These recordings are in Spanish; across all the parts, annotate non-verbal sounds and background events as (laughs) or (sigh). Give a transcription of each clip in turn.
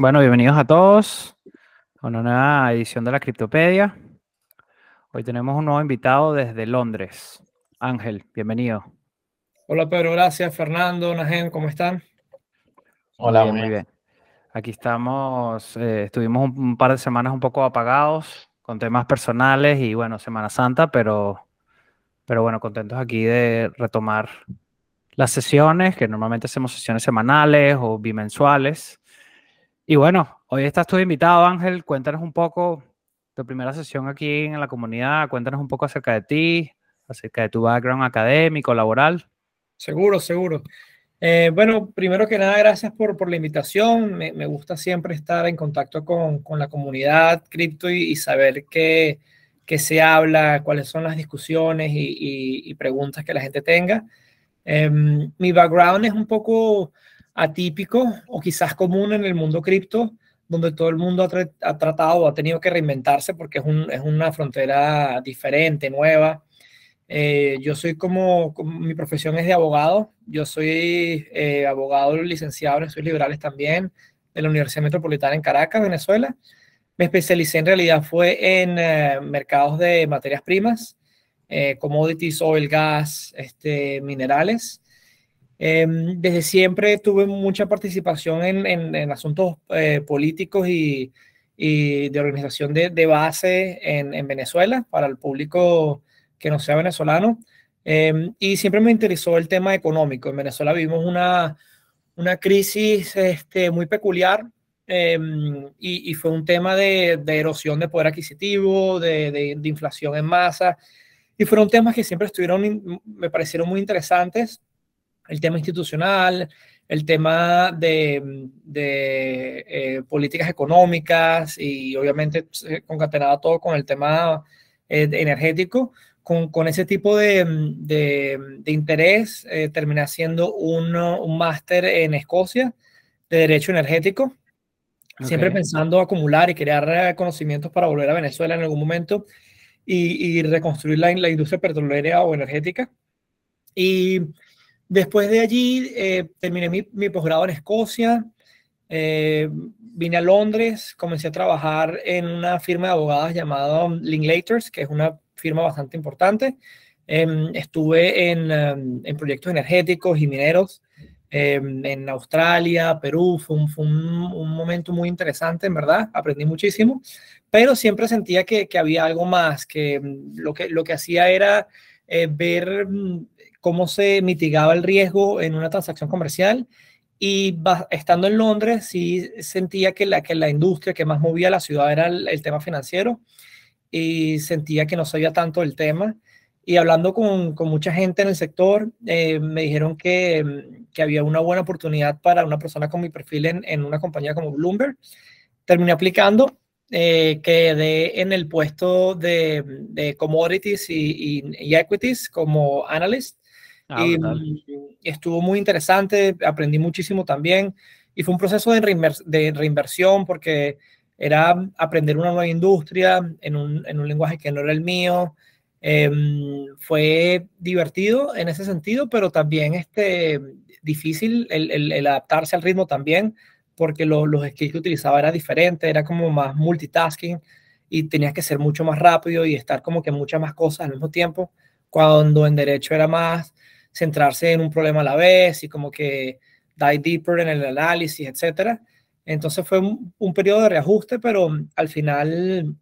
Bueno, bienvenidos a todos a una nueva edición de la Criptopedia. Hoy tenemos un nuevo invitado desde Londres. Ángel, bienvenido. Hola Pedro, gracias. Fernando, Najen, ¿cómo están? Hola, muy bien. Aquí estamos, eh, estuvimos un, un, par de semanas un poco apagados con temas personales y bueno, Semana Santa, pero, pero bueno, contentos aquí de retomar las sesiones, que normalmente hacemos sesiones semanales o bimensuales. Y bueno, hoy estás tú invitado, Ángel. Cuéntanos un poco tu primera sesión aquí en la comunidad. Cuéntanos un poco acerca de ti, acerca de tu background académico, laboral. Seguro, seguro. Eh, bueno, primero que nada, gracias por, por la invitación. Me, me, gusta siempre estar en contacto con, con la comunidad cripto y, y, saber qué, qué, se habla, cuáles son las discusiones y, y, y preguntas que la gente tenga. Eh, mi background es un poco atípico o quizás común en el mundo cripto, donde todo el mundo ha, tra ha tratado o ha tenido que reinventarse porque es, un, es una frontera diferente, nueva. Eh, yo soy como, mi profesión es de abogado, yo soy eh, abogado licenciado en estudios liberales también de la Universidad Metropolitana en Caracas, Venezuela. Me especialicé en realidad fue en eh, mercados de materias primas, commodities, oil, gas, este, minerales. Eh, desde siempre tuve mucha participación en, en, en asuntos eh, políticos y, y, de organización de, de base en, en, Venezuela para el público que no sea venezolano. Eh, y siempre me interesó el tema económico. En Venezuela vivimos una, una crisis este, muy peculiar y, y, fue un tema de, de, erosión de poder adquisitivo, de, de inflación en masa y fueron temas que siempre estuvieron, me parecieron muy interesantes. El tema institucional, el tema de, de eh, políticas económicas y obviamente concatenado todo con el tema eh, energético. Con, con, ese tipo de, de, de interés, eh, terminé haciendo un, un máster en Escocia de Derecho Energético, okay. siempre pensando acumular y crear conocimientos para volver a Venezuela en algún momento y, y reconstruir la, la, industria petrolera o energética. Y después de allí eh, terminé mi, mi posgrado en Escocia, eh, vine a Londres, comencé a trabajar en una firma de abogadas llamada Linklaters, que es una firma bastante importante. Eh, estuve en, um, en, proyectos energéticos y mineros en Australia, Perú, fue, un, momento muy interesante, en verdad, aprendí muchísimo pero siempre sentía que, había algo más, que lo que, lo que hacía era eh, ver mm, cómo se mitigaba el riesgo en una transacción comercial y estando en Londres sí sentía que la, que la industria que más movía la ciudad era el, el tema financiero y sentía que no sabía tanto el tema. Y hablando con, con mucha gente en el sector, eh, me dijeron que, que, había una buena oportunidad para una persona con mi perfil en, en una compañía como Bloomberg. Terminé aplicando eh, quedé en el puesto de, de commodities y, y, y, equities como analyst. Ah, y mm, estuvo muy interesante, aprendí muchísimo también. Y fue un proceso de, reinvers de reinversión porque era aprender una nueva industria en un, en un lenguaje que no era el mío. Eh, fue divertido en ese sentido, pero también este, difícil el, el, el adaptarse al ritmo también porque lo, los skills que utilizaba era diferente, era como más multitasking y tenías que ser mucho más rápido y estar como que muchas más cosas al mismo tiempo, cuando en derecho era más centrarse en un problema a la vez y como que dive deeper en el análisis, etcétera. Entonces fue un, un, periodo de reajuste, pero al final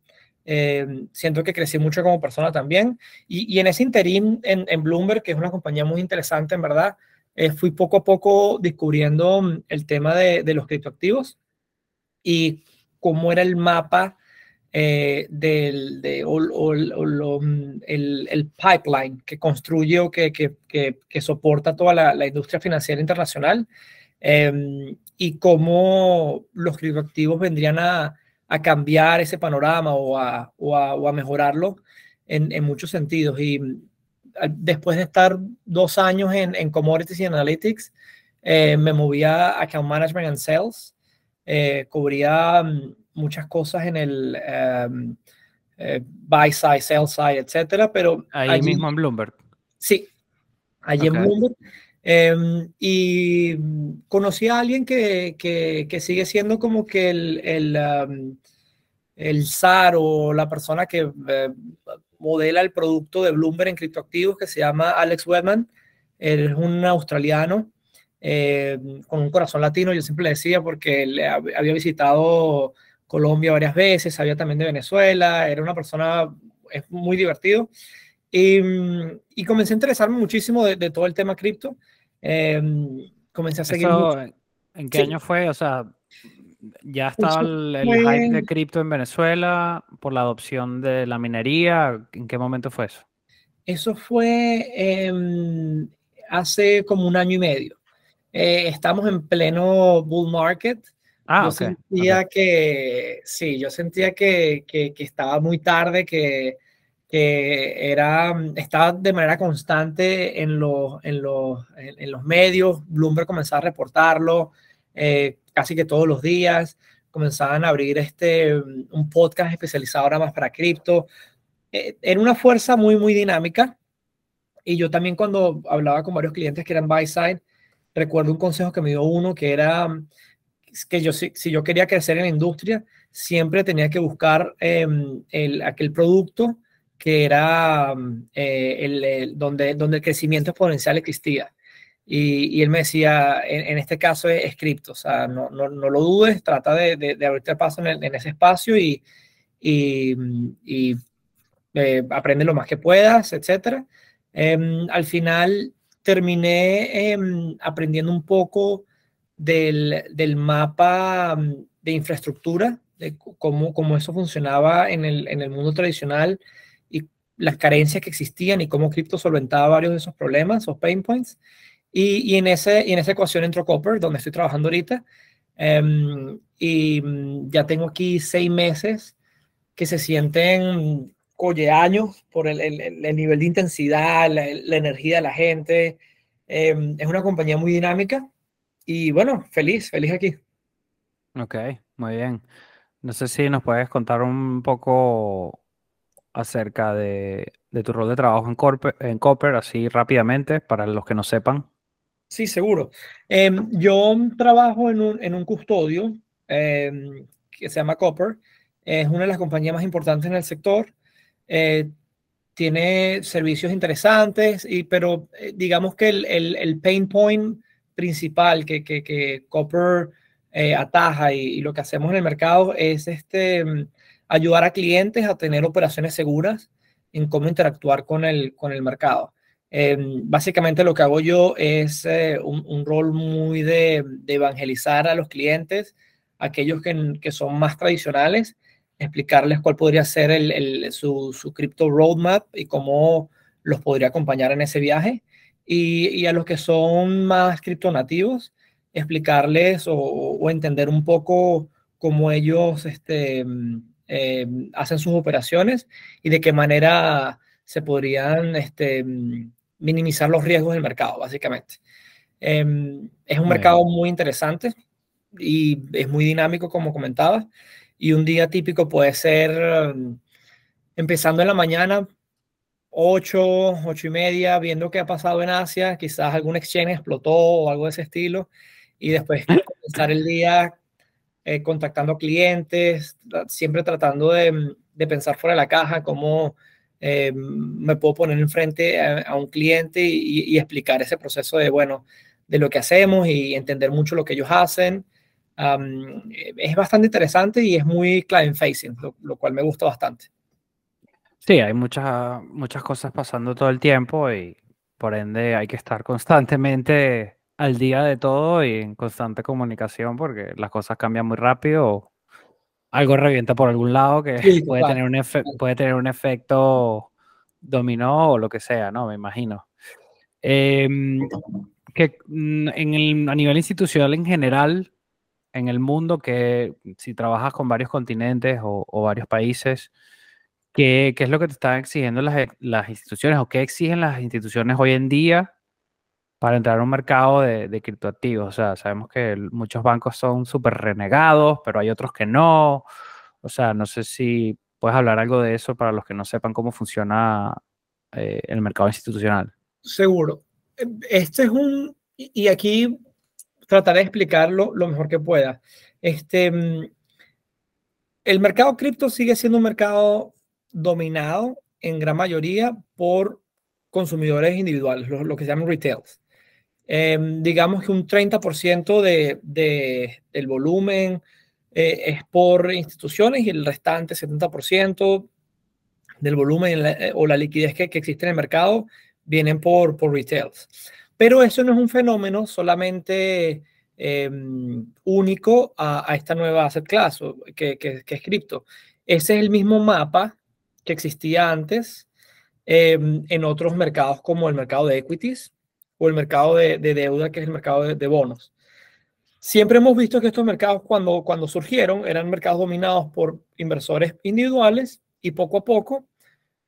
eh, siento que crecí mucho como persona también. Y, y en ese interín en, en Bloomberg, que es una compañía muy interesante en verdad, eh, fui poco a poco descubriendo el tema de, de los criptoactivos y cómo era el mapa eh, del de, o, o, o, mm, el, el, pipeline que construye o que, que, que, que soporta toda la, la, industria financiera internacional eh, y cómo los criptoactivos vendrían a, a cambiar ese panorama o a, a, o a mejorarlo en, en, muchos sentidos. Y después de estar dos años en, en Commodities y Analytics, eh, me movía a Account Management and Sales. Eh, cubría um, muchas cosas en el um, eh, buy side, sell side, etcétera, pero ahí allí, mismo en Bloomberg. Sí, allí okay. en Bloomberg. Em, y conocí a alguien que, que, sigue siendo como que el, el, el SAR o la persona que eh, modela el producto de Bloomberg en criptoactivos, que se llama Alex Webman. Él es un australiano eh, con un corazón latino, yo siempre le decía, porque él había visitado Colombia varias veces, sabía también de Venezuela, era una persona, es muy divertido. Y, y comencé a interesarme muchísimo de, de todo el tema cripto. Em, comencé a seguir. ¿En qué año fue? O sea, ya estaba el, hype de cripto en Venezuela por la adopción de la minería. ¿En qué momento fue eso? Eso fue em, hace como un año y medio. Eh, estamos en pleno bull market. Ah, yo sentía que, sí, yo sentía que, que, que estaba muy tarde, que que era, estaba de manera constante en los, en los, en, los medios, Bloomberg comenzaba a reportarlo eh, casi que todos los días, comenzaban a abrir este, un podcast especializado ahora más para cripto. Eh, era una fuerza muy, muy dinámica. Y yo también cuando hablaba con varios clientes que eran buy side, recuerdo un consejo que me dio uno que era que yo si, si yo quería crecer en la industria, siempre tenía que buscar em, el, aquel producto que era mm, eh, el, donde, donde el crecimiento exponencial existía. Y, y él me decía, en, este caso es, cripto, o sea, no, no, no, lo dudes, trata de, de, abrirte paso en, en, ese espacio y, y, y eh, aprende lo más que puedas, etc. Em, al final terminé em, aprendiendo un poco del, del mapa mm, de infraestructura, de cómo, cómo eso funcionaba en el, en el mundo tradicional las carencias que existían y cómo cripto solventaba varios de esos problemas, esos pain points. Y, y, en, ese, y en esa ecuación entró Copper, donde estoy trabajando ahorita. Em, y mm, ya tengo aquí seis meses que se sienten, oye, años por el, el, nivel de intensidad, la, energía de la gente. Em, es una compañía muy dinámica y bueno, feliz, feliz aquí. Ok, muy bien. No sé si nos puedes contar un poco acerca de, tu rol de trabajo en, Copper, en Copper, así rápidamente, para los que no sepan. Sí, seguro. Em, yo trabajo en un, en un custodio em, que se llama Copper. Es una de las compañías más importantes en el sector. Eh, tiene servicios interesantes, y, pero eh, digamos que el, el, el, pain point principal que, que, que Copper eh, ataja y, lo que hacemos en el mercado es este ayudar a clientes a tener operaciones seguras en cómo interactuar con el, con el mercado. Em, básicamente lo que hago yo es eh, un, rol muy de, evangelizar a los clientes, aquellos que, que, son más tradicionales, explicarles cuál podría ser el, su, su crypto roadmap y cómo los podría acompañar en ese viaje. Y, y a los que son más criptonativos, explicarles o, o, entender un poco cómo ellos este, eh, hacen sus operaciones y de qué manera se podrían este, minimizar los riesgos del mercado, básicamente. Em, es un mercado muy interesante y es muy dinámico, como comentaba, y un día típico puede ser em, empezando en la mañana, 8, 8 y media, viendo qué ha pasado en Asia, quizás algún exchange explotó o algo de ese estilo, y después (laughs) comenzar el día eh, contactando clientes, siempre tratando de, de, pensar fuera de la caja, cómo eh, me puedo poner enfrente a, a un cliente y, y, explicar ese proceso de, bueno, de lo que hacemos y entender mucho lo que ellos hacen. Um, es bastante interesante y es muy client facing, lo, lo, cual me gusta bastante. Sí, hay muchas, muchas cosas pasando todo el tiempo y por ende hay que estar constantemente al día de todo y en constante comunicación porque las cosas cambian muy rápido o algo revienta por algún lado que puede, tener un puede tener un efecto dominó o lo que sea, ¿no? Me imagino. Em, que mm, en el, a nivel institucional en general, en el mundo, que si trabajas con varios continentes o, o varios países, ¿qué, ¿qué, es lo que te están exigiendo las, las instituciones o qué exigen las instituciones hoy en día para entrar a un mercado de, de criptoactivos. O sea, sabemos que muchos bancos son súper renegados, pero hay otros que no. O sea, no sé si puedes hablar algo de eso para los que no sepan cómo funciona eh, el mercado institucional. Seguro. este es un, y aquí trataré de explicarlo lo mejor que pueda. Este, mm, el mercado cripto sigue siendo un mercado dominado en gran mayoría por consumidores individuales, lo, que se llaman retails. Em, digamos que un 30% de, de, del volumen eh, es por instituciones y el restante 70% del volumen eh, o la liquidez que, que, existe en el mercado vienen por, por retails. Pero eso no es un fenómeno solamente em, único a, esta nueva asset class que, que, es cripto. Ese es el mismo mapa que existía antes em, en otros mercados como el mercado de equities o el mercado de, deuda, que es el mercado de, bonos. Siempre hemos visto que estos mercados cuando, cuando surgieron eran mercados dominados por inversores individuales y poco a poco,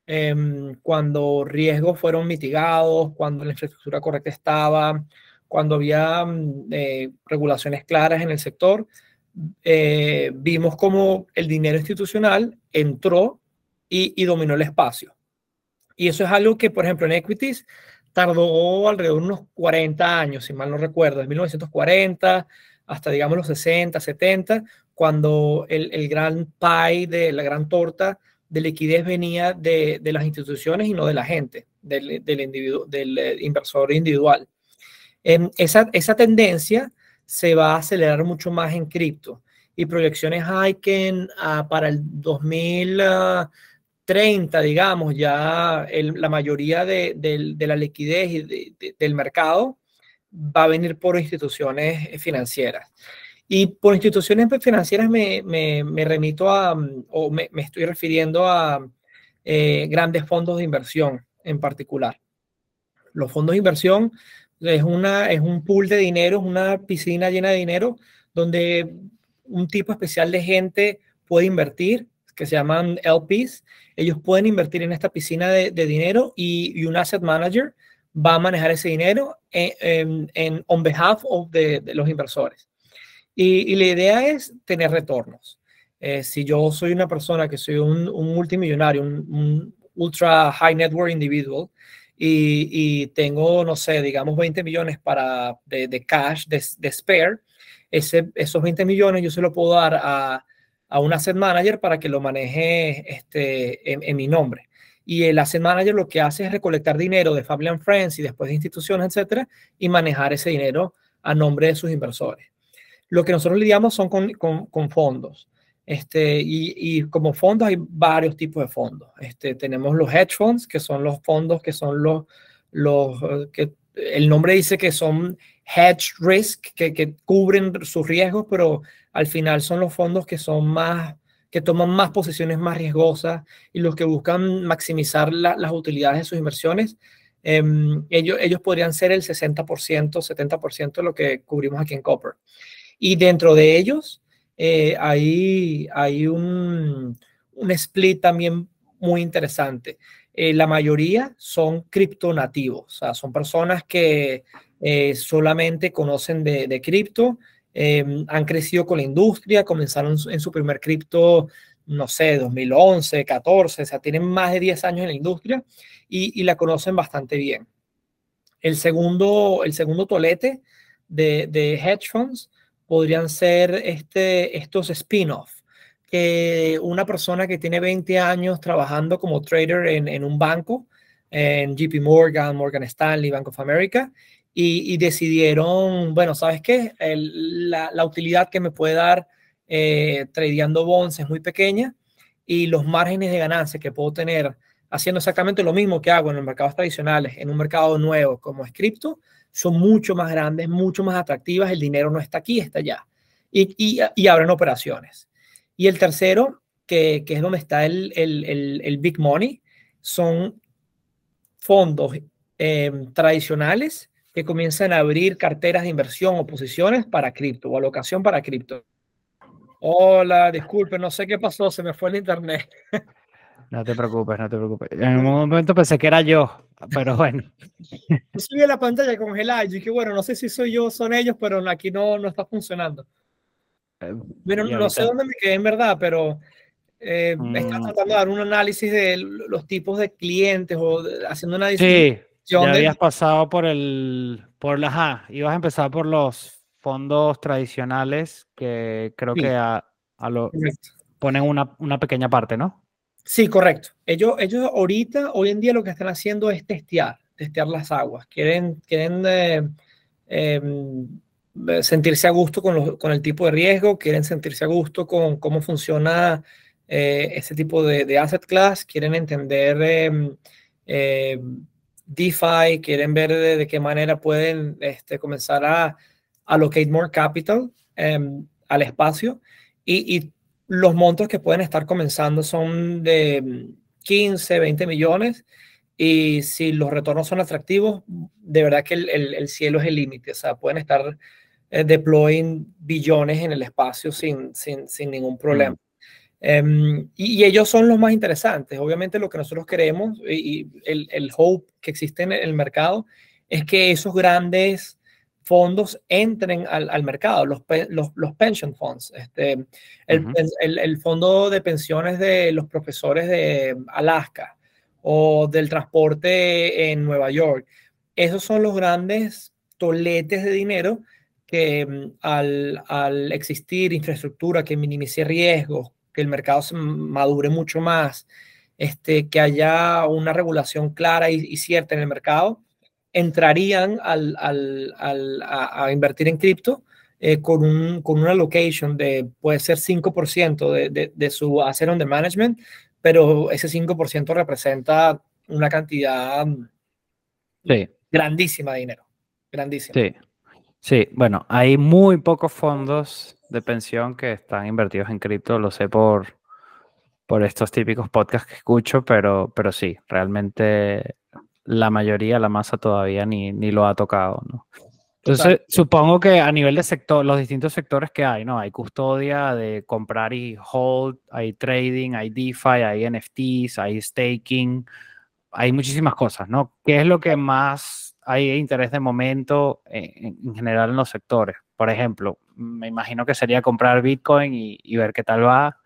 em, cuando riesgos fueron mitigados, cuando la infraestructura correcta estaba, cuando había mm, eh, regulaciones claras en el sector, eh, vimos como el dinero institucional entró y, y, dominó el espacio. Y eso es algo que, por ejemplo, en equities tardó alrededor de unos 40 años, si mal no recuerdo, de 1940 hasta, digamos, los 60, 70, cuando el, el gran pie de la gran torta de liquidez venía de, de las instituciones y no de la gente, del, del, individuo, del eh, inversor individual. Eh, esa, esa tendencia se va a acelerar mucho más en cripto y proyecciones hay que en, uh, para el 2030, digamos, ya la mayoría de, la liquidez del mercado va a venir por instituciones financieras. Y por instituciones financieras me, remito a, o me, me estoy refiriendo a eh, grandes fondos de inversión en particular. Los fondos de inversión es, una, es un pool de dinero, es una piscina llena de dinero donde un tipo especial de gente puede invertir, que se llaman LPs. Ellos pueden invertir en esta piscina de, de dinero y, y, un asset manager va a manejar ese dinero en, en, en on behalf of de, de los inversores. Y, y la idea es tener retornos. Eh, si yo soy una persona que soy un, un multimillonario, un, un, ultra high net worth individual, y, y, tengo, no sé, digamos 20 millones para, de, de cash, de, de spare, ese, esos 20 millones yo se lo puedo dar a, a un asset manager para que lo maneje este, en, mi nombre. Y el asset manager lo que hace es recolectar dinero de Family and Friends y después de instituciones, etcétera, y manejar ese dinero a nombre de sus inversores. Lo que nosotros lidiamos son con, con, con fondos. Este, y, y, como fondos hay varios tipos de fondos. Este, tenemos los hedge funds, que son los fondos que son los, los que el nombre dice que son hedge risk, que, que cubren sus riesgos, pero al final son los fondos que son más, que toman más posiciones más riesgosas y los que buscan maximizar la, las utilidades de sus inversiones. Eh, ellos, ellos podrían ser el 60%, 70% de lo que cubrimos aquí en Copper. Y dentro de ellos eh, hay, hay un, un, split también muy interesante. Eh, la mayoría son criptonativos, o sea, son personas que eh, solamente conocen de, de cripto, em, han crecido con la industria, comenzaron en su primer cripto, no sé, 2011, 14, o sea, tienen más de 10 años en la industria y, y la conocen bastante bien. El segundo, el segundo tolete de, de hedge funds podrían ser este, estos spin-off, que una persona que tiene 20 años trabajando como trader en, en un banco, en JP Morgan, Morgan Stanley, Bank of America, y, decidieron, bueno, ¿sabes qué? La, utilidad que me puede dar eh, tradeando bonds es muy pequeña y los márgenes de ganancia que puedo tener haciendo exactamente lo mismo que hago en los mercados tradicionales, en un mercado nuevo como es cripto, son mucho más grandes, mucho más atractivas, el dinero no está aquí, está allá. Y, y, abren operaciones. Y el tercero, que, que es donde está el, el, el, el, big money, son fondos eh, tradicionales que comienzan a abrir carteras de inversión o posiciones para cripto o alocación para cripto. Hola, disculpe, no sé qué pasó, se me fue el internet. (laughs) No te preocupes, no te preocupes. En un momento pensé que era yo, pero bueno. (laughs) Yo subí la pantalla congelada y dije, bueno, no sé si soy yo o son ellos, pero aquí no, no está funcionando. Eh, bueno, no sé dónde me quedé en verdad, pero eh, mm. está tratando de dar un análisis de los tipos de clientes o de, haciendo una Sí, ya habías pasado por el, por la, ajá, ibas a empezar por los fondos tradicionales que creo que a, a lo, ponen una, una, pequeña parte, ¿no? Sí, correcto. Ellos, ellos ahorita, hoy en día lo que están haciendo es testear, testear las aguas. Quieren, quieren eh, em, sentirse a gusto con, los, con, el tipo de riesgo, quieren sentirse a gusto con cómo funciona eh, ese tipo de, de, asset class, quieren entender em, em, DeFi, quieren ver de, qué manera pueden este, comenzar a allocate more capital al espacio y, y los montos que pueden estar comenzando son de 15, 20 millones y si los retornos son atractivos, de verdad que el, el, cielo es el límite. O sea, pueden estar eh, deploying billones en el espacio sin, sin, sin ningún problema. Em, y, ellos son los más interesantes. Obviamente lo que nosotros queremos y, el, el, hope que existe en el mercado es que esos grandes fondos entren al, al mercado, los, los, los, pension funds. Este, el, el, el, fondo de pensiones de los profesores de Alaska o del transporte en Nueva York. Esos son los grandes toletes de dinero que mm, al, al existir infraestructura que minimice riesgos, que el mercado se madure mucho más, este, que haya una regulación clara y, y cierta en el mercado, entrarían al, al, al, a, invertir en cripto eh, con, un, con una location de, puede ser 5% de, de, de, su asset under management, pero ese 5% representa una cantidad grandísima de dinero. Grandísima. Sí. Sí, bueno, hay muy pocos fondos de pensión que están invertidos en cripto, lo sé por, por estos típicos podcasts que escucho, pero, pero sí, realmente la mayoría, la masa todavía ni, ni lo ha tocado, ¿no? Entonces, supongo que a nivel de sector, los distintos sectores que hay, ¿no? Hay custodia de comprar y hold, hay trading, hay DeFi, hay NFTs, hay staking, hay muchísimas cosas, ¿no? ¿Qué es lo que más hay interés de momento en, en general en los sectores? Por ejemplo, me imagino que sería comprar Bitcoin y, y ver qué tal va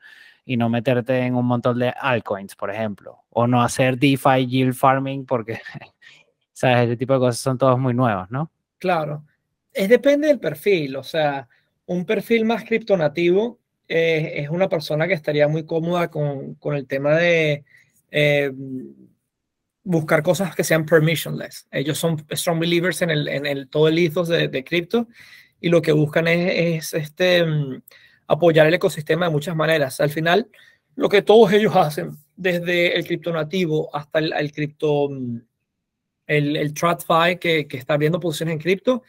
y no meterte en un montón de altcoins, por ejemplo, o no hacer DeFi yield farming porque, (laughs) ¿sabes? Ese tipo de cosas son todos muy nuevos, ¿no? Claro, es depende del perfil, o sea, un perfil más criptonativo eh, es una persona que estaría muy cómoda con, con el tema de eh, buscar cosas que sean permissionless. Ellos son strong believers en, el, en el, todo el ethos de, de cripto y lo que buscan es, es este mm, apoyar el ecosistema de muchas maneras. Al final, lo que todos ellos hacen, desde el cripto nativo hasta el, el cripto, mm, el, el TradFi que, que está abriendo posiciones en cripto,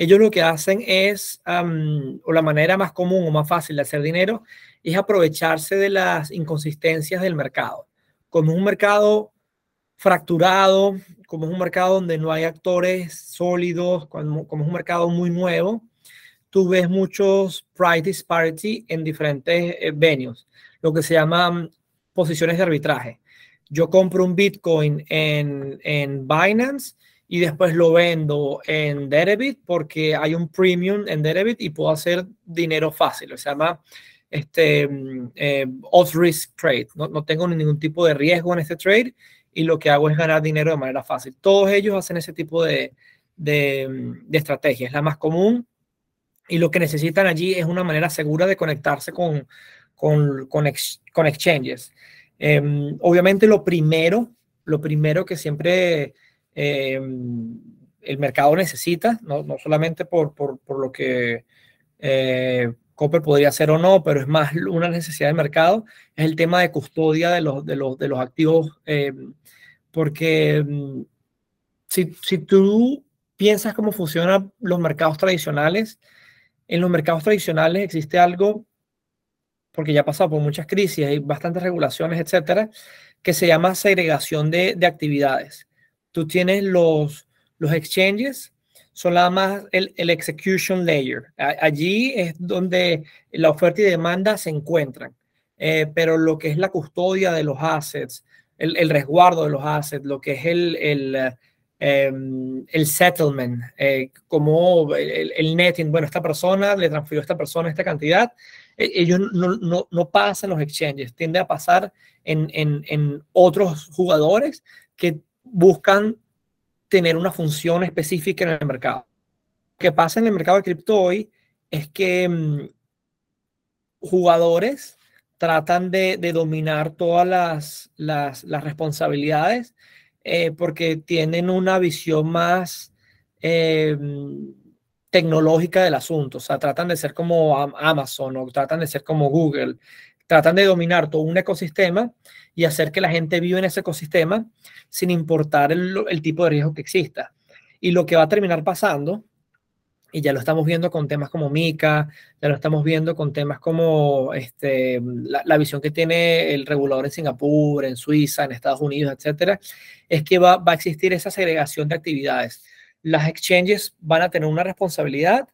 ellos lo que hacen es, o la manera más común o más fácil de hacer dinero, es aprovecharse de las inconsistencias del mercado. Como un mercado fracturado, como es un mercado donde no hay actores sólidos, como, es un mercado muy nuevo, tú ves muchos price disparity en diferentes eh, venues, lo que se llaman posiciones de arbitraje. Yo compro un Bitcoin en, en Binance y después lo vendo en Deribit porque hay un premium en Deribit y puedo hacer dinero fácil. Se llama este, mm, eh, off risk trade. No, no, tengo ningún tipo de riesgo en este trade y lo que hago es ganar dinero de manera fácil. Todos ellos hacen ese tipo de, de, de estrategia. Es la más común y lo que necesitan allí es una manera segura de conectarse con, con, con, con exchanges. Em, obviamente lo primero, lo primero que siempre em, el mercado necesita, no, no solamente por, por, por, lo que eh, Copper podría hacer o no, pero es más una necesidad de mercado, es el tema de custodia de los, de los, de los activos, em, porque si, si tú piensas cómo funcionan los mercados tradicionales, en los mercados tradicionales existe algo, porque ya ha pasado por muchas crisis, hay bastantes regulaciones, etcétera, que se llama segregación de, de actividades. Tú tienes los, los exchanges, son nada más el, el, execution layer. Allí es donde la oferta y demanda se encuentran. Eh, pero lo que es la custodia de los assets, el, el resguardo de los assets, lo que es el, el Em, el settlement, eh, como el, netting, bueno, esta persona le transfirió a esta persona esta cantidad, e, ellos no, no, no pasan los exchanges, tiende a pasar en, en, en, otros jugadores que buscan tener una función específica en el mercado. Lo que pasa en el mercado de cripto hoy es que mm, jugadores tratan de, dominar todas las, responsabilidades eh, porque tienen una visión más eh, tecnológica del asunto. O sea, tratan de ser como Amazon o tratan de ser como Google. Tratan de dominar todo un ecosistema y hacer que la gente viva en ese ecosistema sin importar el, tipo de riesgo que exista. Y lo que va a terminar pasando y ya lo estamos viendo con temas como Mica, ya lo estamos viendo con temas como este, la, visión que tiene el regulador en Singapur, en Suiza, en Estados Unidos, etcétera, es que va, va, a existir esa segregación de actividades. Las exchanges van a tener una responsabilidad,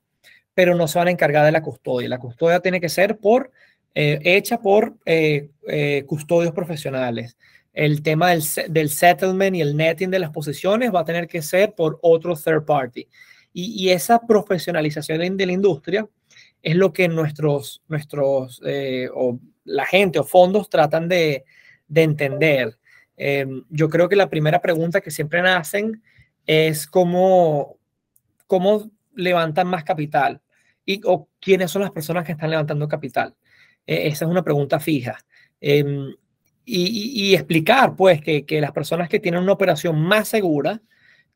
pero no se van a encargar de la custodia. La custodia tiene que ser por, eh, hecha por eh, eh, custodios profesionales. El tema del, del settlement y el netting de las posiciones va a tener que ser por otro third party. Y, esa profesionalización de la industria es lo que nuestros, nuestros o la gente o fondos tratan de, de entender. Em, yo creo que la primera pregunta que siempre hacen es cómo, cómo levantan más capital y o quiénes son las personas que están levantando capital. E, esa es una pregunta fija. Em, y, explicar, pues, que, que, las personas que tienen una operación más segura,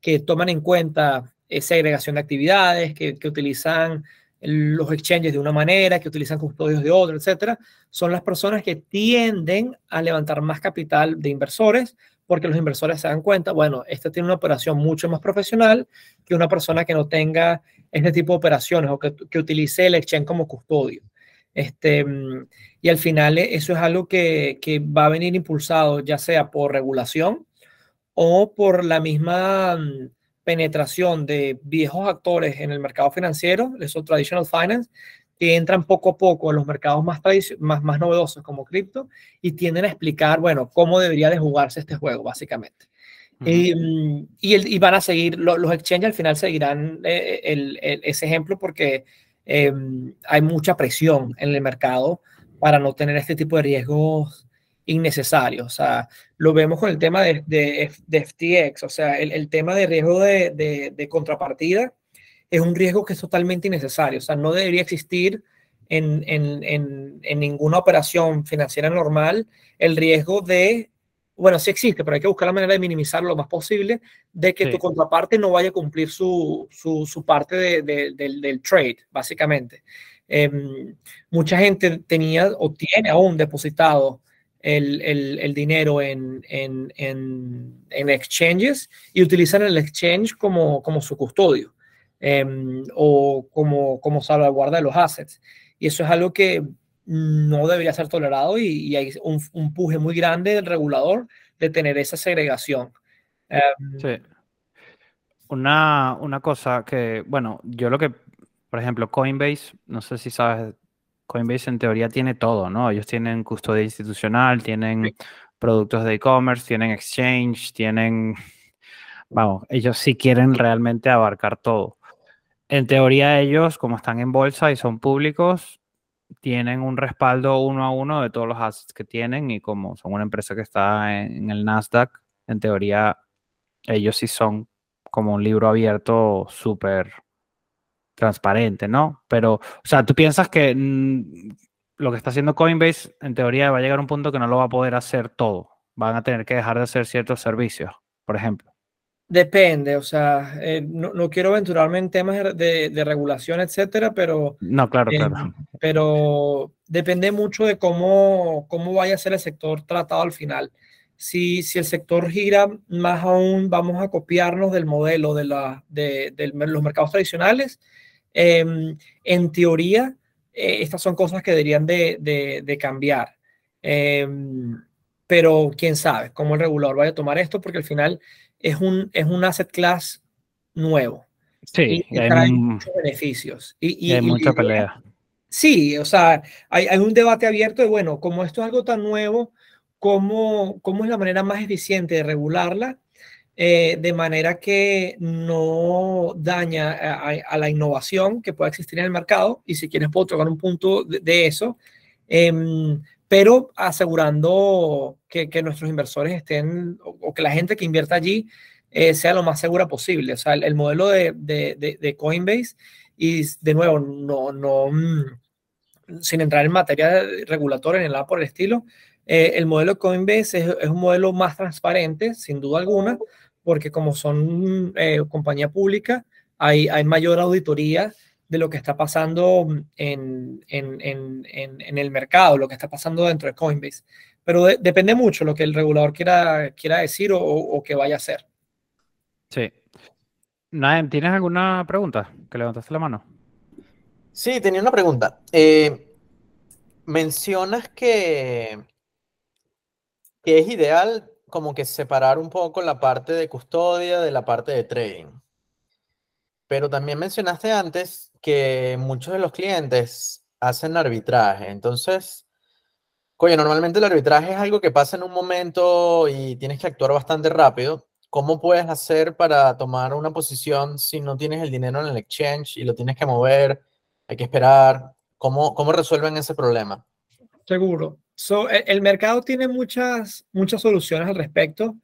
que toman en cuenta segregación de actividades, que, utilizan los exchanges de una manera, que utilizan custodios de otra, etcétera, son las personas que tienden a levantar más capital de inversores porque los inversores se dan cuenta, bueno, esta tiene una operación mucho más profesional que una persona que no tenga este tipo de operaciones o que, que utilice el exchange como custodio. Este, y al final eso es algo que, que va a venir impulsado ya sea por regulación o por la misma penetración de viejos actores en el mercado financiero, esos traditional finance, que entran poco a poco en los mercados más, más, más novedosos como cripto y tienden a explicar, bueno, cómo debería de jugarse este juego, básicamente. y, y, van a seguir, los exchanges al final seguirán eh, el, ese ejemplo porque em, hay mucha presión en el mercado para no tener este tipo de riesgos innecesario. O sea, lo vemos con el tema de, FTX, o sea, el, tema de riesgo de, contrapartida es un riesgo que es totalmente innecesario. O sea, no debería existir en, ninguna operación financiera normal el riesgo de, bueno, sí existe, pero hay que buscar la manera de minimizarlo lo más posible, de que tu contraparte no vaya a cumplir su, su, su parte del, del, trade, básicamente. Em, mucha gente tenía o tiene aún depositado el, dinero en, exchanges y utilizan el exchange como, como su custodio em, o como, como salvaguarda de los assets. Y eso es algo que no debería ser tolerado y, hay un, un, puje muy grande del regulador de tener esa segregación. Sí. Una, una cosa que, bueno, yo lo que, por ejemplo, Coinbase, no sé si sabes Coinbase en teoría tiene todo, ¿no? Ellos tienen custodia institucional, tienen productos de e-commerce, tienen exchange, tienen, vamos, ellos sí quieren realmente abarcar todo. En teoría ellos, como están en bolsa y son públicos, tienen un respaldo uno a uno de todos los assets que tienen y como son una empresa que está en, el Nasdaq, en teoría ellos sí son como un libro abierto súper transparente, ¿no? Pero, o sea, tú piensas que mm, lo que está haciendo Coinbase, en teoría, va a llegar a un punto que no lo va a poder hacer todo. Van a tener que dejar de hacer ciertos servicios, por ejemplo. Depende, o sea, eh, no, quiero aventurarme en temas de, regulación, etcétera, pero. No, claro, eh, claro. Pero depende mucho de cómo, cómo vaya a ser el sector tratado al final. Si, si el sector gira, más aún vamos a copiarnos del modelo de, la, de los mercados tradicionales Em, en teoría, eh, estas son cosas que deberían de, cambiar. Em, pero quién sabe cómo el regulador vaya a tomar esto, porque al final es un, es un asset class nuevo. Sí, y, hay muchos beneficios. Y, hay mucha pelea. Sí, o sea, hay, hay, un debate abierto de, bueno, como esto es algo tan nuevo, ¿cómo, cómo es la manera más eficiente de regularla? Eh, de manera que no daña a, la innovación que pueda existir en el mercado. Y si quieres, puedo tocar un punto de, eso, em, pero asegurando que, nuestros inversores estén o, que la gente que invierta allí eh, sea lo más segura posible. O sea, el, modelo de, de, de, Coinbase, y de nuevo, no, no, mm, sin entrar en materia regulatoria ni nada por el estilo, eh, el modelo de Coinbase es, es, un modelo más transparente, sin duda alguna, porque como son eh, compañía pública, hay, hay mayor auditoría de lo que está pasando en, en, en, en, el mercado, lo que está pasando dentro de Coinbase. Pero depende mucho lo que el regulador quiera, quiera decir o, o que vaya a hacer. Sí. Naem, ¿tienes alguna pregunta? Que levantaste la mano. Sí, tenía una pregunta. Eh, mencionas que, que es ideal como que separar un poco la parte de custodia de la parte de trading. Pero también mencionaste antes que muchos de los clientes hacen arbitraje. Entonces, oye, normalmente el arbitraje es algo que pasa en un momento y tienes que actuar bastante rápido. ¿Cómo puedes hacer para tomar una posición si no tienes el dinero en el exchange y lo tienes que mover? Hay que esperar. ¿Cómo, cómo resuelven ese problema? Seguro. E, el, mercado tiene muchas, muchas soluciones al respecto.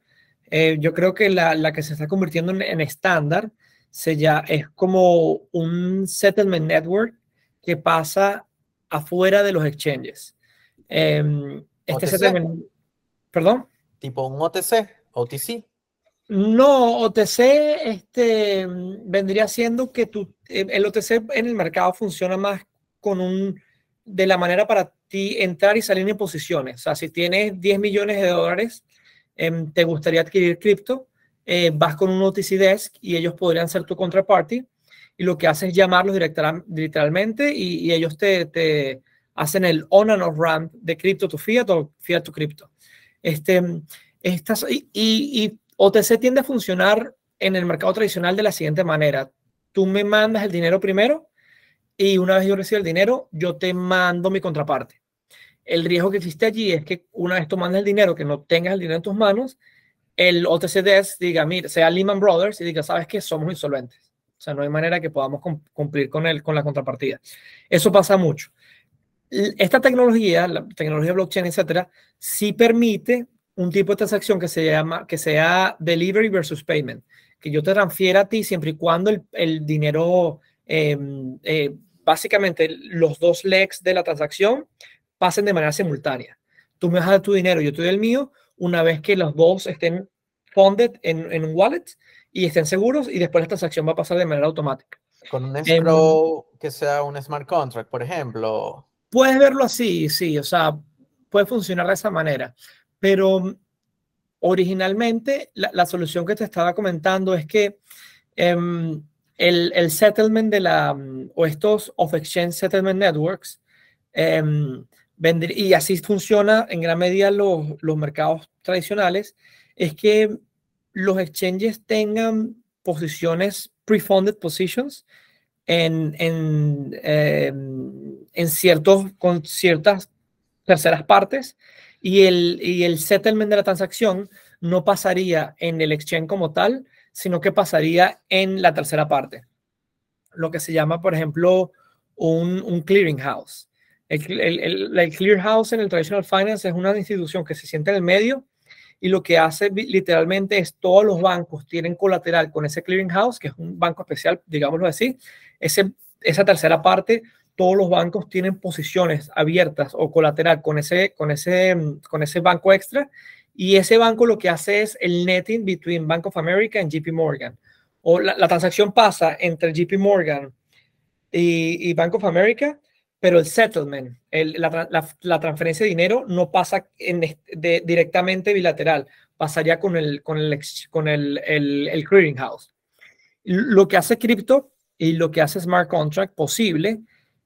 Eh, yo creo que la, la, que se está convirtiendo en estándar se ya, es como un settlement network que pasa afuera de los exchanges. Em, este settlement, ¿Perdón? Tipo un OTC, OTC. No, OTC este, vendría siendo que tu, el OTC en el mercado funciona más con un, de la manera para ti entrar y salir en posiciones. O sea, si tienes 10 millones de dólares, em, te gustaría adquirir cripto, eh, vas con un OTC Desk y ellos podrían ser tu contraparty y lo que haces es llamarlos literalmente y, ellos te, hacen el on and off ramp de cripto to fiat o fiat to cripto. Este, estas, y, y, OTC tiende a funcionar en el mercado tradicional de la siguiente manera. Tú me mandas el dinero primero y una vez yo recibo el dinero, yo te mando mi contraparte. El riesgo que existe allí es que una vez tú mandas el dinero, que no tengas el dinero en tus manos, el OTC diga, mira, sea Lehman Brothers y diga, sabes que somos insolventes. O sea, no hay manera que podamos cumplir con, el, con la contrapartida. Eso pasa mucho. Esta tecnología, la tecnología blockchain, etcétera, sí permite un tipo de transacción que se llama, que sea delivery versus payment, que yo te transfiera a ti siempre y cuando el, dinero, em, eh, básicamente los dos legs de la transacción pasen de manera simultánea. Tú me das tu dinero, yo te doy el mío, una vez que los dos estén funded en, en un wallet y estén seguros y después la transacción va a pasar de manera automática. Con un em, escrow que sea un smart contract, por ejemplo. Puedes verlo así, sí, o sea, puede funcionar de esa manera. Pero originalmente la, solución que te estaba comentando es que em, el, settlement de la, o estos off-exchange settlement networks, em, y así funciona en gran medida los, los mercados tradicionales, es que los exchanges tengan posiciones pre-funded positions en, en, em, en ciertos, con ciertas terceras partes y el, y el settlement de la transacción no pasaría en el exchange como tal, sino que pasaría en la tercera parte. Lo que se llama, por ejemplo, un, un clearing El, el, el, clear house en el traditional finance es una institución que se siente en el medio y lo que hace literalmente es todos los bancos tienen colateral con ese clearing house, que es un banco especial, digámoslo así. Ese, esa tercera parte todos los bancos tienen posiciones abiertas o colateral con ese, con ese, con ese banco extra y ese banco lo que hace es el netting between Bank of America y JP Morgan. O la, transacción pasa entre JP Morgan y, Bank of America, pero el settlement, la, transferencia de dinero no pasa directamente bilateral, pasaría con el, con el, con el, el, el clearing house. Lo que hace cripto y lo que hace smart contract posible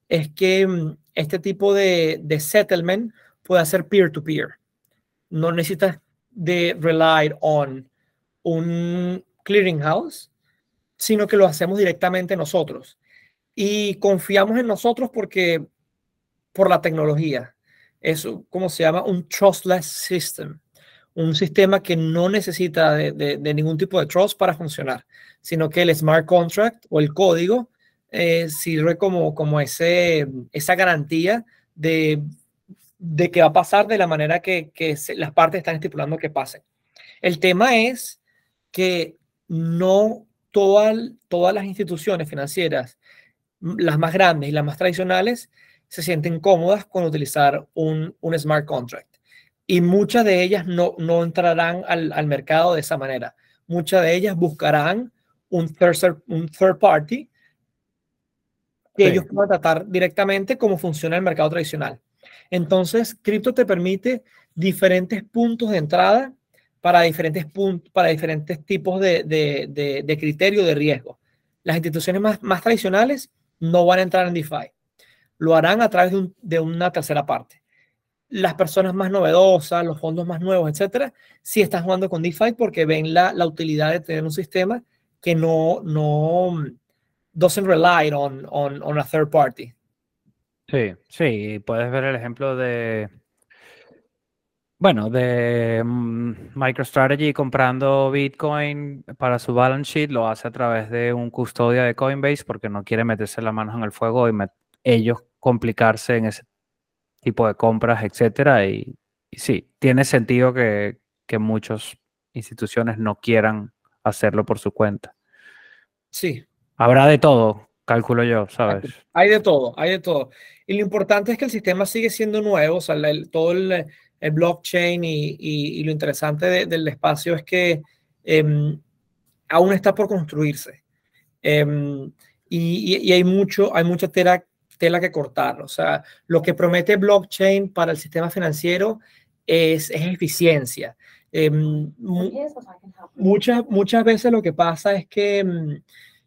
es que mm, este tipo de, settlement puede ser peer-to-peer. No necesitas de rely on un clearinghouse, sino que lo hacemos directamente nosotros. Y confiamos en nosotros porque por la tecnología. Es como se llama un trustless system, un sistema que no necesita de, de, ningún tipo de trust para funcionar, sino que el smart contract o el código eh, sirve como, como ese, esa garantía de, de, que va a pasar de la manera que, las partes están estipulando que pase. El tema es que no todas las instituciones financieras, las más grandes y las más tradicionales, se sienten cómodas con utilizar un, smart contract. Y muchas de ellas no, no entrarán al, mercado de esa manera. Muchas de ellas buscarán un third, un third party que ellos puedan tratar directamente como funciona el mercado tradicional. Entonces, cripto te permite diferentes puntos de entrada para diferentes, puntos, para diferentes tipos de, de, de, criterio de riesgo. Las instituciones más, más tradicionales no van a entrar en DeFi. Lo harán a través de, una tercera parte. Las personas más novedosas, los fondos más nuevos, etcétera, sí están jugando con DeFi porque ven la, utilidad de tener un sistema que no, no doesn't rely on, on, on a third party. Sí, sí, puedes ver el ejemplo de, bueno, de mm, MicroStrategy comprando Bitcoin para su balance sheet lo hace a través de un custodia de Coinbase porque no quiere meterse las manos en el fuego y ellos complicarse en ese tipo de compras, etcétera. Y, sí, tiene sentido que, que muchas instituciones no quieran hacerlo por su cuenta. Sí. Habrá de todo, calculo yo, ¿sabes? Hay de todo, hay de todo. Y lo importante es que el sistema sigue siendo nuevo, o sea, todo el, el blockchain y, lo interesante del espacio es que em, aún está por construirse. Em, y, hay, mucho, hay mucha tela, tela que cortar. O sea, lo que promete blockchain para el sistema financiero es, eficiencia. Em, muchas, muchas veces lo que pasa es que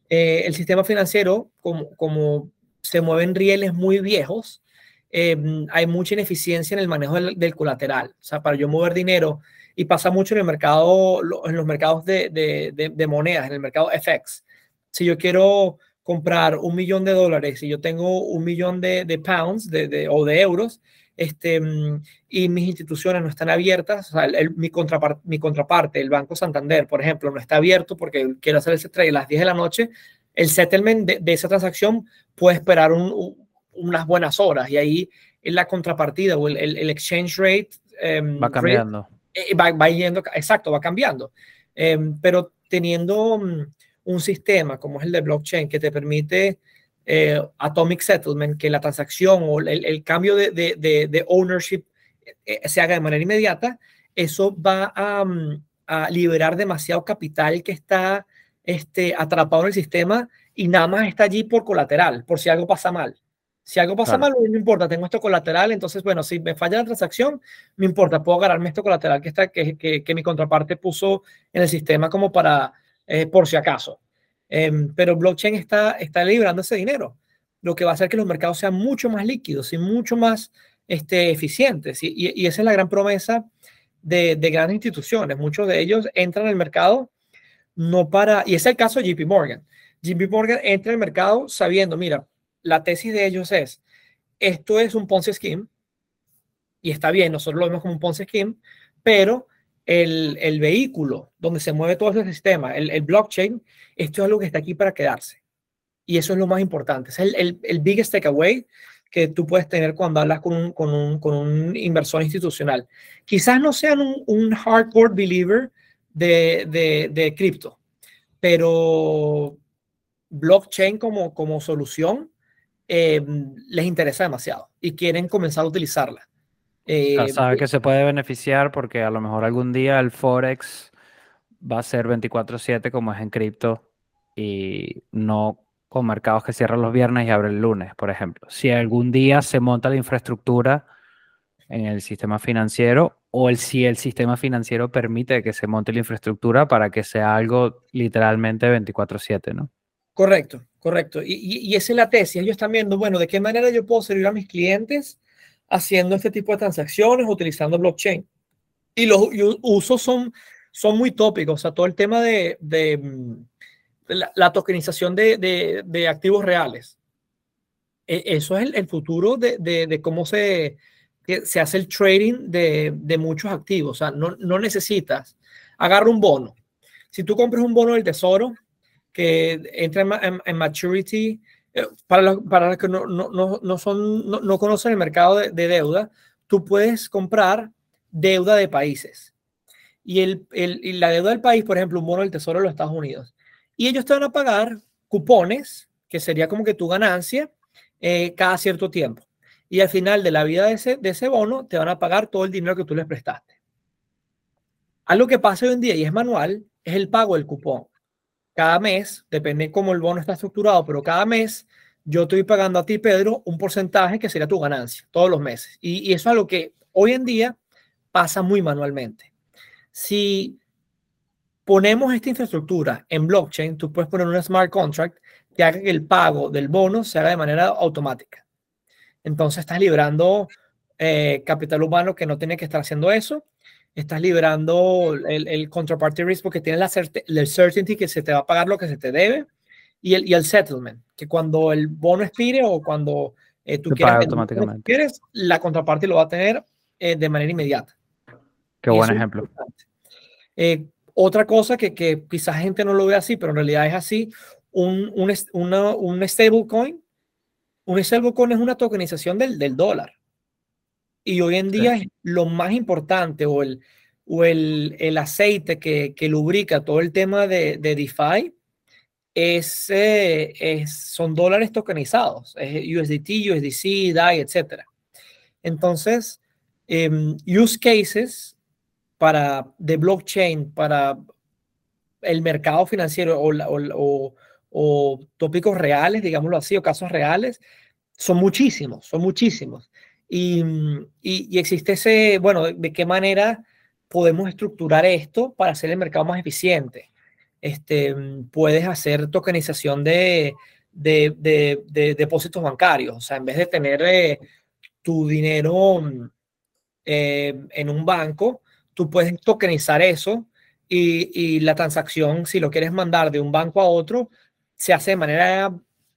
eh, el sistema financiero, como, como se mueven rieles muy viejos, Em, hay mucha ineficiencia en el manejo del, colateral. O sea, para yo mover dinero, y pasa mucho en el mercado, en los mercados de, de, monedas, en el mercado FX. Si yo quiero comprar un millón de dólares y yo tengo un millón de, pounds o de euros, este, mm, y mis instituciones no están abiertas, o sea, mi, contraparte, mi contraparte, el Banco Santander, por ejemplo, no está abierto porque quiero hacer ese trade a las 10 de la noche, el settlement de, esa transacción puede esperar un, unas buenas horas y ahí en la contrapartida o el, exchange rate em, va cambiando. Eh, va, yendo, exacto, va cambiando. Em, pero teniendo mm, un sistema como es el de blockchain que te permite eh, atomic settlement, que la transacción o el, cambio de, de, ownership eh, se haga de manera inmediata, eso va a, mm, a, liberar demasiado capital que está este, atrapado en el sistema y nada más está allí por colateral, por si algo pasa mal. Si algo pasa mal, no importa, tengo esto colateral, entonces, bueno, si me falla la transacción, no importa, puedo agarrarme esto colateral que, está, que, que, mi contraparte puso en el sistema como para, eh, por si acaso. Em, pero blockchain está, está librando ese dinero, lo que va a hacer que los mercados sean mucho más líquidos y mucho más este, eficientes. Y, y, esa es la gran promesa de, de, grandes instituciones. Muchos de ellos entran al mercado no para, y es el caso de JP Morgan. JP Morgan entra al mercado sabiendo, mira, la tesis de ellos es, esto es un Ponzi Scheme, y está bien, nosotros lo vemos como un Ponzi Scheme, pero el, vehículo donde se mueve todo ese sistema, el, blockchain, esto es algo que está aquí para quedarse. Y eso es lo más importante. Es el, el, biggest takeaway que tú puedes tener cuando hablas con un, con un, con un inversor institucional. Quizás no sean un, un hardcore believer de, de, de cripto, pero blockchain como, como solución eh, les interesa demasiado y quieren comenzar a utilizarla. Eh, sabe que se puede beneficiar porque a lo mejor algún día el Forex va a ser 24/7 como es en cripto y no con mercados que cierran los viernes y abren el lunes, por ejemplo. Si algún día se monta la infraestructura en el sistema financiero o el, si el sistema financiero permite que se monte la infraestructura para que sea algo literalmente 24/7, ¿no? Correcto, correcto. Y, y, esa es la tesis. Ellos están viendo, bueno, de qué manera yo puedo servir a mis clientes haciendo este tipo de transacciones, utilizando blockchain. Y los usos son, son muy tópicos. O sea, todo el tema de, de, mm, la, tokenización de, de, activos reales. E, eso es el, futuro de, cómo se, se hace el trading de, muchos activos. O sea, no, no necesitas. Agarra un bono. Si tú compras un bono del tesoro, que entra en, maturity, eh, para, los, para que no, no, no, son, no, conocen el mercado de, deuda, tú puedes comprar deuda de países. y, el, el, la deuda del país, por ejemplo, un bono del Tesoro de los Estados Unidos. Y ellos te van a pagar cupones, que sería como que tu ganancia, eh, cada cierto tiempo. Y al final de la vida de ese, de ese bono, te van a pagar todo el dinero que tú les prestaste. Algo que pasa hoy en día y es manual es el pago del cupón. Cada mes, depende cómo el bono está estructurado, pero cada mes yo estoy pagando a ti, Pedro, un porcentaje que sería tu ganancia todos los meses. Y, eso es algo que hoy en día pasa muy manualmente. Si ponemos esta infraestructura en blockchain, tú puedes poner un smart contract que haga que el pago del bono se haga de manera automática. Entonces estás librando eh, capital humano que no tiene que estar haciendo eso. Estás librando el, el counterparty risk porque tienes la, certainty que se te va a pagar lo que se te debe y el, y el settlement, que cuando el bono expire o cuando eh, tú quieras, quieres, la contraparte lo va a tener eh, de manera inmediata. Qué buen ejemplo. Eh, otra cosa que, que quizás gente no lo ve así, pero en realidad es así, un, un, una, un stablecoin, un stablecoin es una tokenización del, del dólar. Y hoy en día es lo más importante o el, o el, el aceite que, que, lubrica todo el tema de, de DeFi es, eh, es, son dólares tokenizados, es USDT, USDC, DAI, etc. Entonces, em, use cases para, de blockchain para el mercado financiero o, o, tópicos reales, digámoslo así, o casos reales, son muchísimos, son muchísimos. Y, existe ese, bueno, de, qué manera podemos estructurar esto para hacer el mercado más eficiente. Este, puedes hacer tokenización de, de, de, depósitos bancarios, o sea, en vez de tener eh, tu dinero eh, en un banco, tú puedes tokenizar eso y, la transacción, si lo quieres mandar de un banco a otro, se hace de manera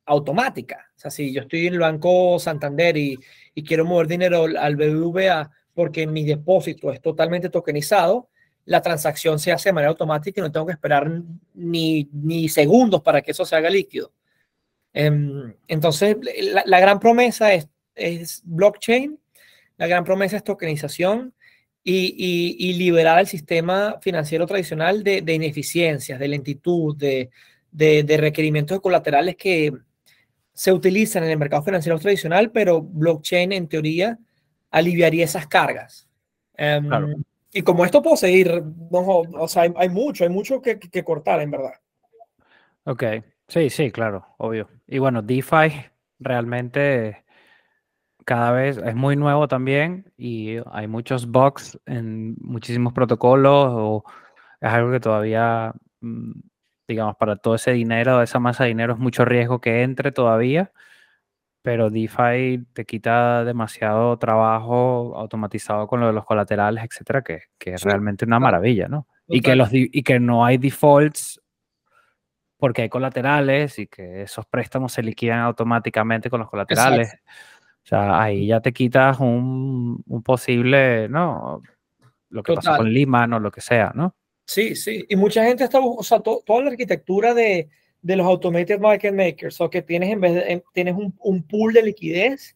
automática. O sea, si yo estoy en el Banco Santander y, quiero mover dinero al BBVA porque mi depósito es totalmente tokenizado, la transacción se hace de manera automática y no tengo que esperar ni, ni segundos para que eso se haga líquido. Em, entonces, la, gran promesa es, es blockchain, la gran promesa es tokenización y, liberar el sistema financiero tradicional de, ineficiencias, de lentitud, de, requerimientos colaterales que se utilizan en el mercado financiero tradicional, pero blockchain en teoría aliviaría esas cargas. Em, y como esto puedo seguir, o sea, hay, mucho, hay mucho que, que, cortar, en verdad. Ok, sí, sí, claro, obvio. Y bueno, DeFi realmente cada vez es muy nuevo también y hay muchos bugs en muchísimos protocolos o es algo que todavía, mm, digamos, para todo ese dinero, esa masa de dinero es mucho riesgo que entre todavía, pero DeFi te quita demasiado trabajo automatizado con lo de los colaterales, etcétera, que, que es realmente una maravilla, ¿no? Y que, los, y que no hay defaults porque hay colaterales y que esos préstamos se liquidan automáticamente con los colaterales. O sea, ahí ya te quitas un, un posible, ¿no? Lo que pasó con Lima, o lo que sea, ¿no? Sí, sí. Y mucha gente está, o sea, toda la arquitectura de, de, los automated market makers, o que tienes en vez de, tienes un, un, pool de liquidez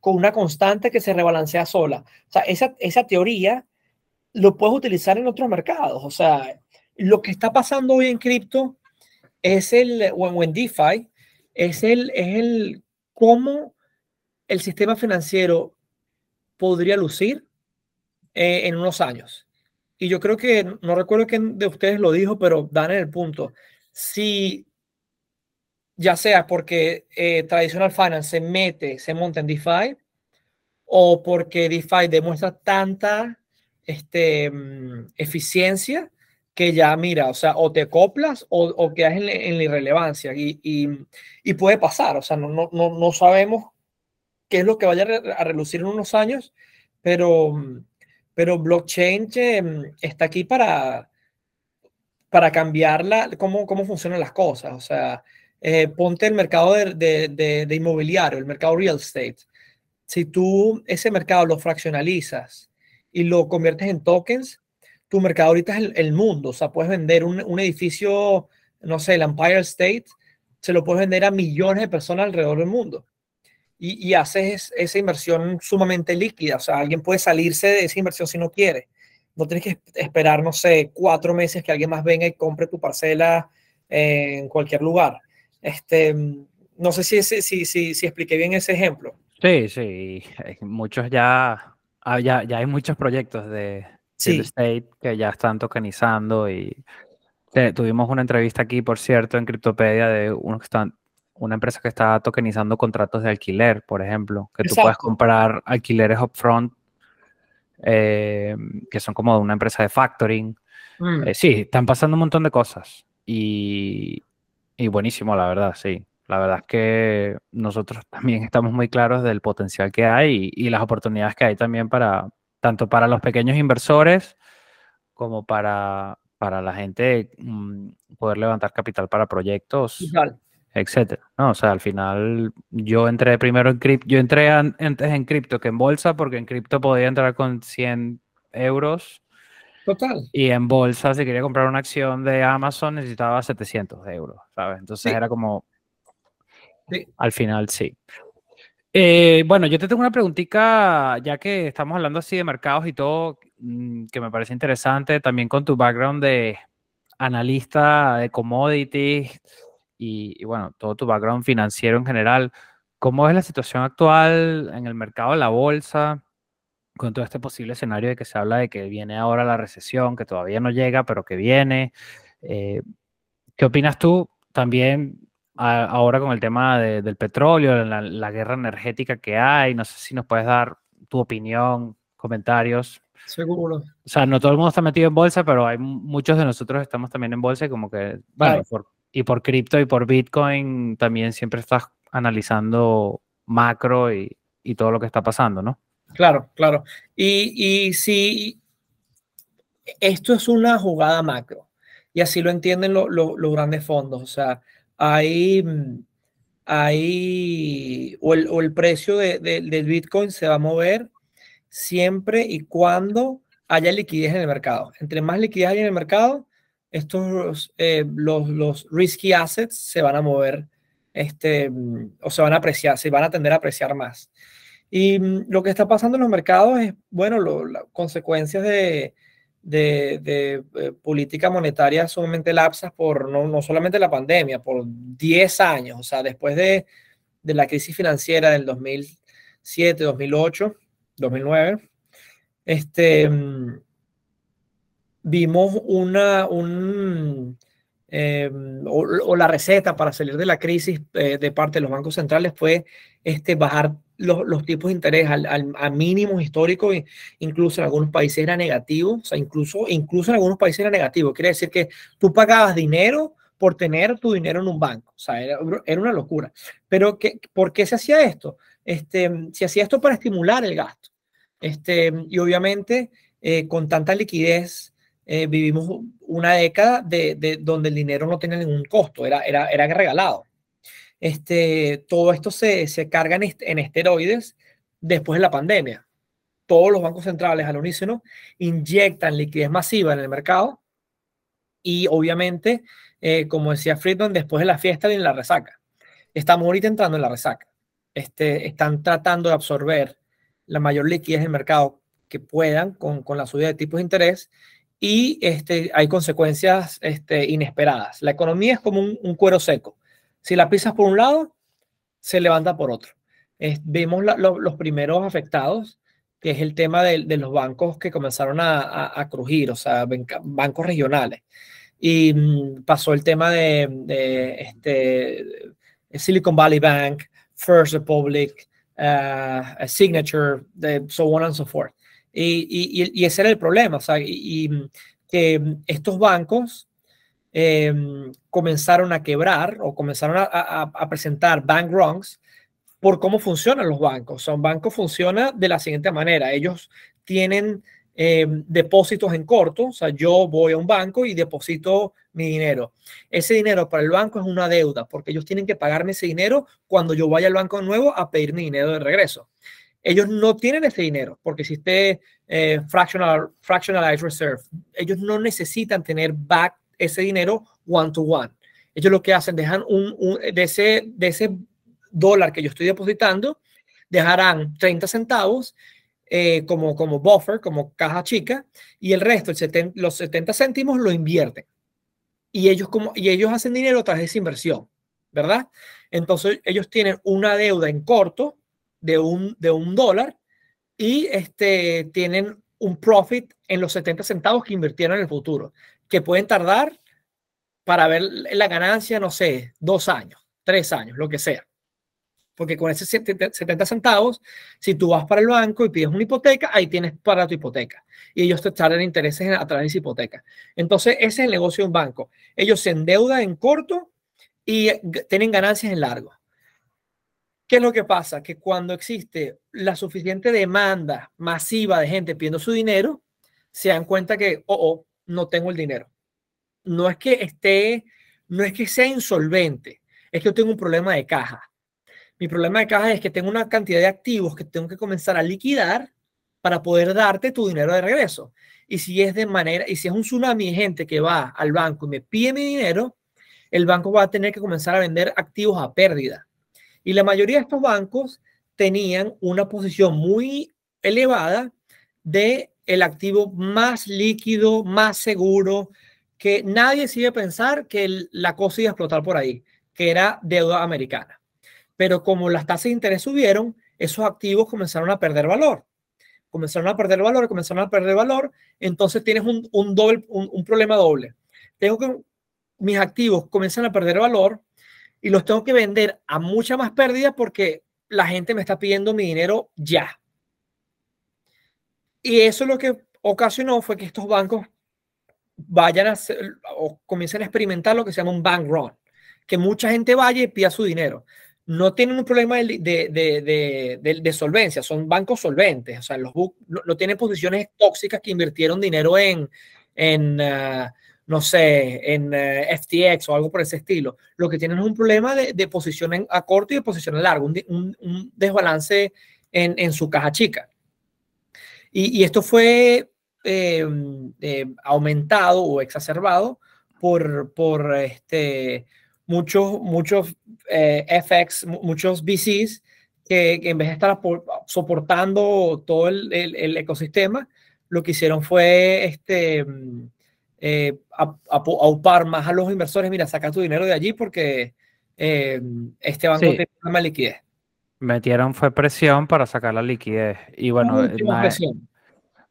con una constante que se rebalancea sola. O sea, esa, esa teoría lo puedes utilizar en otros mercados. O sea, lo que está pasando hoy en cripto es el, o en DeFi, es el, es el cómo el sistema financiero podría lucir eh, en unos años. Y yo creo que, no recuerdo quién de ustedes lo dijo, pero dan el punto. Si ya sea porque eh, Traditional Finance se mete, se monta en DeFi, o porque DeFi demuestra tanta este, mm, eficiencia que ya, mira, o sea, o te coplas o, o quedas en, en, la irrelevancia y, y, y, puede pasar, o sea, no, no, no sabemos qué es lo que vaya a relucir en unos años, pero, pero blockchain em, está aquí para, para cambiar cómo, cómo funcionan las cosas. O sea, eh, ponte el mercado de, de, inmobiliario, el mercado real estate. Si tú ese mercado lo fraccionalizas y lo conviertes en tokens, tu mercado ahorita es el, mundo. O sea, puedes vender un, un, edificio, no sé, el Empire State, se lo puedes vender a millones de personas alrededor del mundo y, haces esa inversión sumamente líquida. O sea, alguien puede salirse de esa inversión si no quiere. no tienes que esperar, no sé, cuatro meses que alguien más venga y compre tu parcela en cualquier lugar. Este, no sé si, si, si, si expliqué bien ese ejemplo. Sí, sí, muchos ya, ah, ya, ya hay muchos proyectos de, sí. State que ya están tokenizando y tuvimos una entrevista aquí, por cierto, en Cryptopedia de uno que están, una empresa que está tokenizando contratos de alquiler, por ejemplo, que tú puedes comprar alquileres upfront, eh, que son como de una empresa de factoring. Mm. Eh, sí, están pasando un montón de cosas y, y buenísimo, la verdad, sí. La verdad es que nosotros también estamos muy claros del potencial que hay y, y las oportunidades que hay también para, tanto para los pequeños inversores como para, para la gente mm, poder levantar capital para proyectos, etcétera. No, o sea, al final yo entré primero en cripto, yo entré antes en cripto que en bolsa porque en cripto podía entrar con 100 euros. Total. Y en bolsa, si quería comprar una acción de Amazon, necesitaba 700 euros, ¿sabes? Entonces era como, al final sí. Eh, bueno, yo te tengo una preguntita, ya que estamos hablando así de mercados y todo, mm, que me parece interesante, también con tu background de analista de commodities y, bueno, todo tu background financiero en general. ¿Cómo es la situación actual en el mercado de la bolsa con todo este posible escenario de que se habla de que viene ahora la recesión, que todavía no llega, pero que viene? Eh, ¿Qué opinas tú? También ahora con el tema del petróleo, la, guerra energética que hay. No sé si nos puedes dar tu opinión, comentarios. Seguro. O sea, no todo el mundo está metido en bolsa, pero hay muchos de nosotros estamos también en bolsa y como que, bueno, y por cripto y por Bitcoin también siempre estás analizando macro y, todo lo que está pasando, ¿no? Claro, claro. Y, y si esto es una jugada macro, y así lo entienden los grandes fondos, o sea, hay, mm, hay o, el, precio de, Bitcoin se va a mover siempre y cuando haya liquidez en el mercado. Entre más liquidez hay en el mercado, estos, eh, los, los risky assets se van a mover este, mm, o se van a apreciar, se van a tender a apreciar más. Y mm, lo que está pasando en los mercados es, bueno, las consecuencias de, de, eh, política monetaria sumamente lapsas por no, no, solamente la pandemia, por 10 años, o sea, después de, de la crisis financiera del 2007, 2008, 2009, este, mm, vimos una, un, em, o, la receta para salir de la crisis eh, de parte de los bancos centrales fue este, bajar los, tipos de interés al, al, a mínimos históricos, incluso en algunos países era negativo, o sea, incluso, incluso en algunos países era negativo. Quiere decir que tú pagabas dinero por tener tu dinero en un banco, o sea, era, era una locura. Pero ¿qué, ¿por qué se hacía esto? Este, se hacía esto para estimular el gasto. Este, y obviamente, eh, con tanta liquidez, eh, vivimos una década de, de, donde el dinero no tenía ningún costo, era, era, era regalado este, todo esto se, se carga en, esteroides después de la pandemia. Todos los bancos centrales al unísono inyectan liquidez masiva en el mercado y obviamente, eh, como decía Friedman, después de la fiesta viene la resaca. Estamos ahorita entrando en la resaca. Este, están tratando de absorber la mayor liquidez del mercado que puedan con, con la subida de tipos de interés y este, hay consecuencias este, inesperadas. La economía es como un cuero seco si la pisas por un lado, se levanta por otro. vemos los primeros afectados, que es el tema de, los bancos que comenzaron a, crujir, o sea, bancos regionales. Y mm, pasó el tema de, este, Silicon Valley Bank, First Republic, uh, Signature, de so on and so forth. Y, ese era el problema, o sea, y que estos bancos Em, comenzaron a quebrar o comenzaron a, presentar bank runs por cómo funcionan los bancos. un banco funciona de la siguiente manera. Ellos tienen em, depósitos en corto, o sea, yo voy a un banco y deposito mi dinero. Ese dinero para el banco es una deuda, porque ellos tienen que pagarme ese dinero cuando yo vaya al banco nuevo a pedir mi dinero de regreso. Ellos no tienen ese dinero porque existe eh, fractional, fractionalized reserve. Ellos no necesitan tener back ese dinero one to one. Ellos lo que hacen, dejan un, de, ese, de ese dólar que yo estoy depositando, dejarán 30 centavos eh, como, como buffer, como caja chica, y el resto, el los 70 céntimos, lo invierten. Y ellos, como, y ellos hacen dinero tras esa inversión, ¿verdad? Entonces, ellos tienen una deuda en corto de un, de un dólar y este, tienen un profit en los 70 centavos que invirtieron en el futuro, que pueden tardar para ver la ganancia, no sé, dos años, tres años, lo que sea. Porque con esos 70 centavos, si tú vas para el banco y pides una hipoteca, ahí tienes para tu hipoteca. Y ellos te echan intereses a través de esa hipoteca. Entonces, ese es el negocio de un banco. Ellos se endeudan en corto y tienen ganancias en largo. ¿Qué es lo que pasa? Que cuando existe la suficiente demanda masiva de gente pidiendo su dinero, se dan cuenta que, oh, oh, no tengo el dinero. No es que esté, no es que sea insolvente, es que yo tengo un problema de caja. Mi problema de caja es que tengo una cantidad de activos que tengo que comenzar a liquidar para poder darte tu dinero de regreso. Y si es de manera, y si es un tsunami de gente que va al banco y me pide mi dinero, el banco va a tener que comenzar a vender activos a pérdida y la mayoría de estos bancos tenían una posición muy elevada de el activo más líquido, más seguro, que nadie a pensar que la cosa iba a explotar por ahí, que era deuda americana. Pero como las tasas de interés subieron, esos activos comenzaron a perder valor. Comenzaron a perder valor, comenzaron a perder valor, entonces tienes un, un doble, un, problema doble. Tengo que, mis activos comienzan a perder valor, y los tengo que vender a mucha más pérdida porque la gente me está pidiendo mi dinero ya. Y eso lo que ocasionó fue que estos bancos vayan a hacer, o comiencen a experimentar lo que se llama un bank run, que mucha gente vaya y pida su dinero. No tienen un problema de, de, de, solvencia, son bancos solventes, o sea, los no, tienen posiciones tóxicas que invirtieron dinero en, en ah, no sé, en eh, FTX o algo por ese estilo. Lo que tienen es un problema de, de posición a corto y de posición a largo, un, desbalance en, su caja chica. Y, esto fue eh, eh, aumentado o exacerbado por, por este, muchos, muchos FX, muchos VCs que, en vez de estar soportando todo el, el, ecosistema, lo que hicieron fue este, eh, a, a, más a los inversores, mira, saca tu dinero de allí porque eh, este banco tiene más liquidez. Metieron fue presión para sacar la liquidez. Y bueno,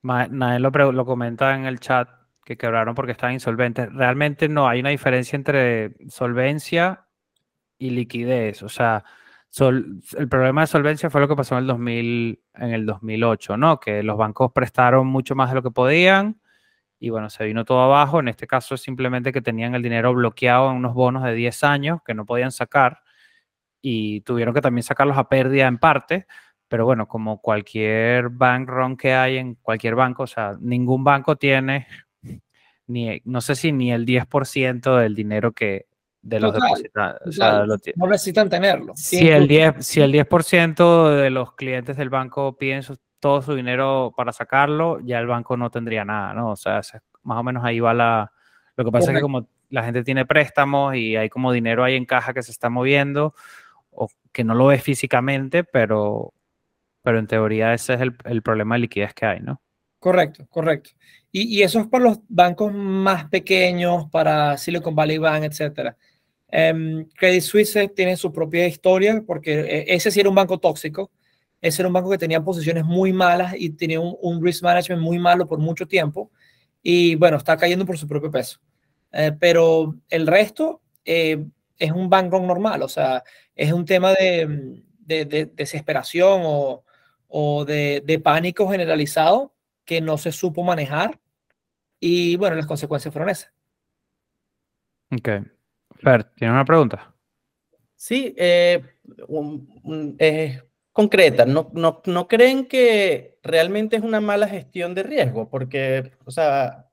nadie, lo, lo comenta en el chat que quebraron porque estaban insolventes. Realmente no hay una diferencia entre solvencia y liquidez. O sea, el problema de solvencia fue lo que pasó en el, 2000, en el 2008, ¿no? Que los bancos prestaron mucho más de lo que podían y bueno, se vino todo abajo. En este caso es simplemente que tenían el dinero bloqueado en unos bonos de 10 años que no podían sacar y tuvieron que también sacarlos a pérdida en parte. Pero bueno, como cualquier bank run que hay en cualquier banco, o sea, ningún banco tiene, (laughs) ni, no sé si ni el 10% del dinero que de los depositados. no necesitan tenerlo. Si el, 10, si el 10 de los clientes del banco piden todo su dinero para sacarlo, ya el banco no tendría nada, ¿no? O sea, más o menos ahí va la... Lo que pasa es que como la gente tiene préstamos y hay como dinero ahí en caja que se está moviendo, o que no lo ves físicamente, pero, pero en teoría ese es el, problema de liquidez que hay, ¿no? Correcto, correcto. Y, eso es para los bancos más pequeños, para Silicon Valley Bank, etcétera. Em, Credit Suisse tiene su propia historia porque eh, ese sí era un banco tóxico ese era un banco que tenía posiciones muy malas y tenía un, risk management muy malo por mucho tiempo. Y bueno, está cayendo por su propio peso. Eh, pero el resto eh, es un banco normal, o sea, es un tema de, desesperación o, o de, pánico generalizado que no se supo manejar. Y bueno, las consecuencias fueron esas. Ok. Fer, ¿tienes una pregunta? Sí, eh, un, concreta, ¿no, no, ¿no creen que realmente es una mala gestión de riesgo? Porque, o sea,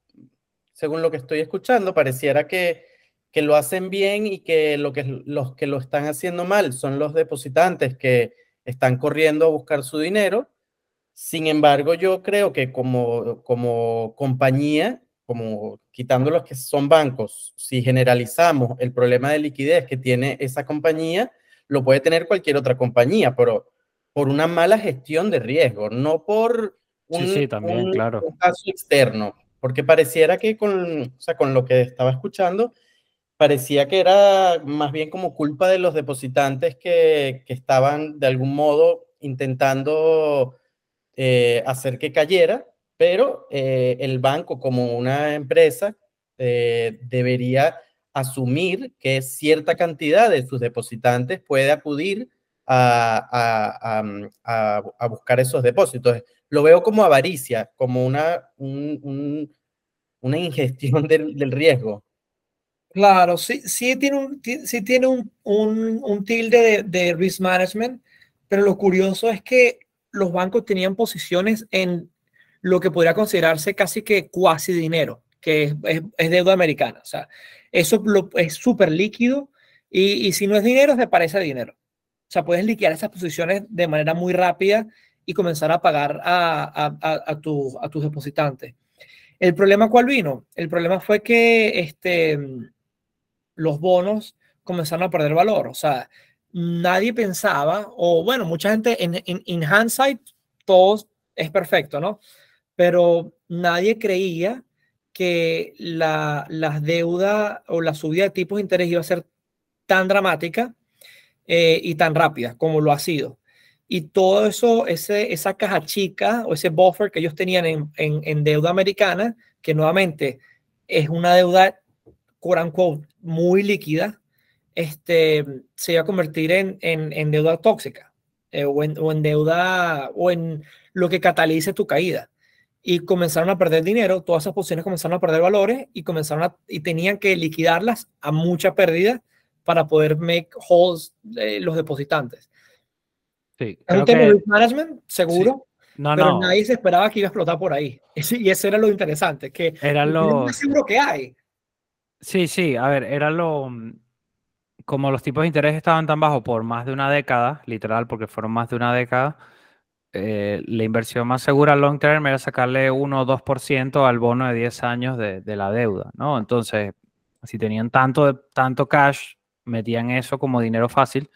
según lo que estoy escuchando, pareciera que, que lo hacen bien y que, lo que los que lo están haciendo mal son los depositantes que están corriendo a buscar su dinero. Sin embargo, yo creo que como, como compañía, como quitando los que son bancos, si generalizamos el problema de liquidez que tiene esa compañía, lo puede tener cualquier otra compañía, pero por una mala gestión de riesgo, no por un, sí, también, claro. caso externo, porque pareciera que con, o sea, con lo que estaba escuchando, parecía que era más bien como culpa de los depositantes que, que estaban de algún modo intentando eh, hacer que cayera, pero eh, el banco como una empresa eh, debería asumir que cierta cantidad de sus depositantes puede acudir a, buscar esos depósitos. Lo veo como avaricia, como una, un, una ingestión (laughs) del, riesgo. Claro, sí, sí tiene un, sí tiene un, un tilde de, risk management, pero lo curioso es que los bancos tenían posiciones en lo que podría considerarse casi que cuasi dinero, que es, es, deuda americana. O sea, eso es súper líquido y, si no es dinero, se parece a dinero. O sea, puedes liquidar esas posiciones de manera muy rápida y comenzar a pagar a, a, a, tu, a tus depositantes. ¿El problema cuál vino? El problema fue que este, los bonos comenzaron a perder valor. O sea, nadie pensaba, o bueno, mucha gente en, en, en hindsight, todo es perfecto, ¿no? Pero nadie creía que la, la deuda o la subida de tipos de interés iba a ser tan dramática eh, y tan rápida como lo ha sido. Y todo eso, ese, esa caja chica o ese buffer que ellos tenían en, en, deuda americana, que nuevamente es una deuda, quote unquote, muy líquida, este, se iba a convertir en, en, deuda tóxica eh, o, o, en, deuda o en lo que catalice tu caída. Y comenzaron a perder dinero, todas esas posiciones comenzaron a perder valores y comenzaron y tenían que liquidarlas a mucha pérdida para poder make holes eh, los depositantes. Sí, es un tema de management, seguro. Sí. No, pero no. nadie se esperaba que iba a explotar por ahí. (laughs) Y eso era lo interesante, que era lo seguro que hay. Sí, sí, a ver, era lo como los tipos de interés estaban tan bajos por más de una década, literal, porque fueron más de una década, eh, la inversión más segura long term era sacarle 1 o 2% al bono de 10 años de, de, la deuda, ¿no? Entonces, si tenían tanto, tanto cash, metían eso como dinero fácil.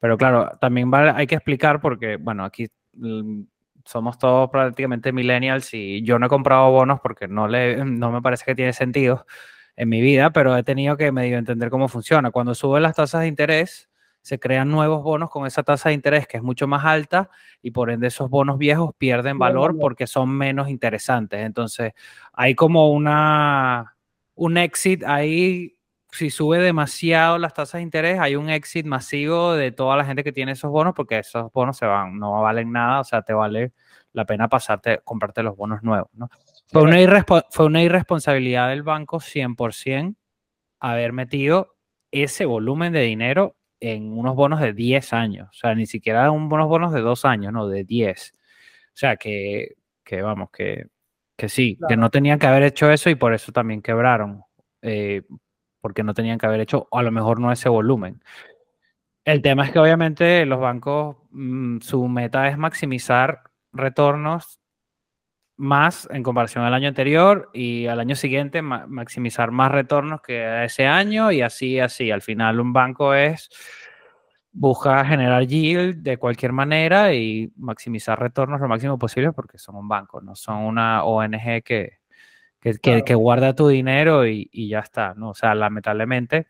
Pero claro, también vale, hay que explicar porque, bueno, aquí mm, somos todos prácticamente millennials y yo no he comprado bonos porque no, le, (laughs) no me parece que tiene sentido en mi vida, pero he tenido que medio entender cómo funciona. Cuando suben las tasas de interés, se crean nuevos bonos con esa tasa de interés que es mucho más alta y por ende esos bonos viejos pierden valor porque son menos interesantes. Entonces, hay como una un exit ahí si sube demasiado las tasas de interés, hay un exit masivo de toda la gente que tiene esos bonos porque esos bonos se van, no valen nada, o sea, te vale la pena pasarte, comprarte los bonos nuevos, ¿no? Fue una, fue una irresponsabilidad del banco 100% haber metido ese volumen de dinero en unos bonos de 10 años. O sea, ni siquiera unos bonos de 2 años, no, de 10. O sea, que, que vamos, que, que sí, claro. que no tenían que haber hecho eso y por eso también quebraron. Eh, porque no tenían que haber hecho, o a lo mejor no ese volumen. El tema es que obviamente los bancos, mmm, su meta es maximizar retornos más en comparación al año anterior y al año siguiente ma maximizar más retornos que ese año y así, así. Al final un banco es, busca generar yield de cualquier manera y maximizar retornos lo máximo posible porque son un banco, no son una ONG que, que, claro. que, que guarda tu dinero y, y, ya está, ¿no? O sea, lamentablemente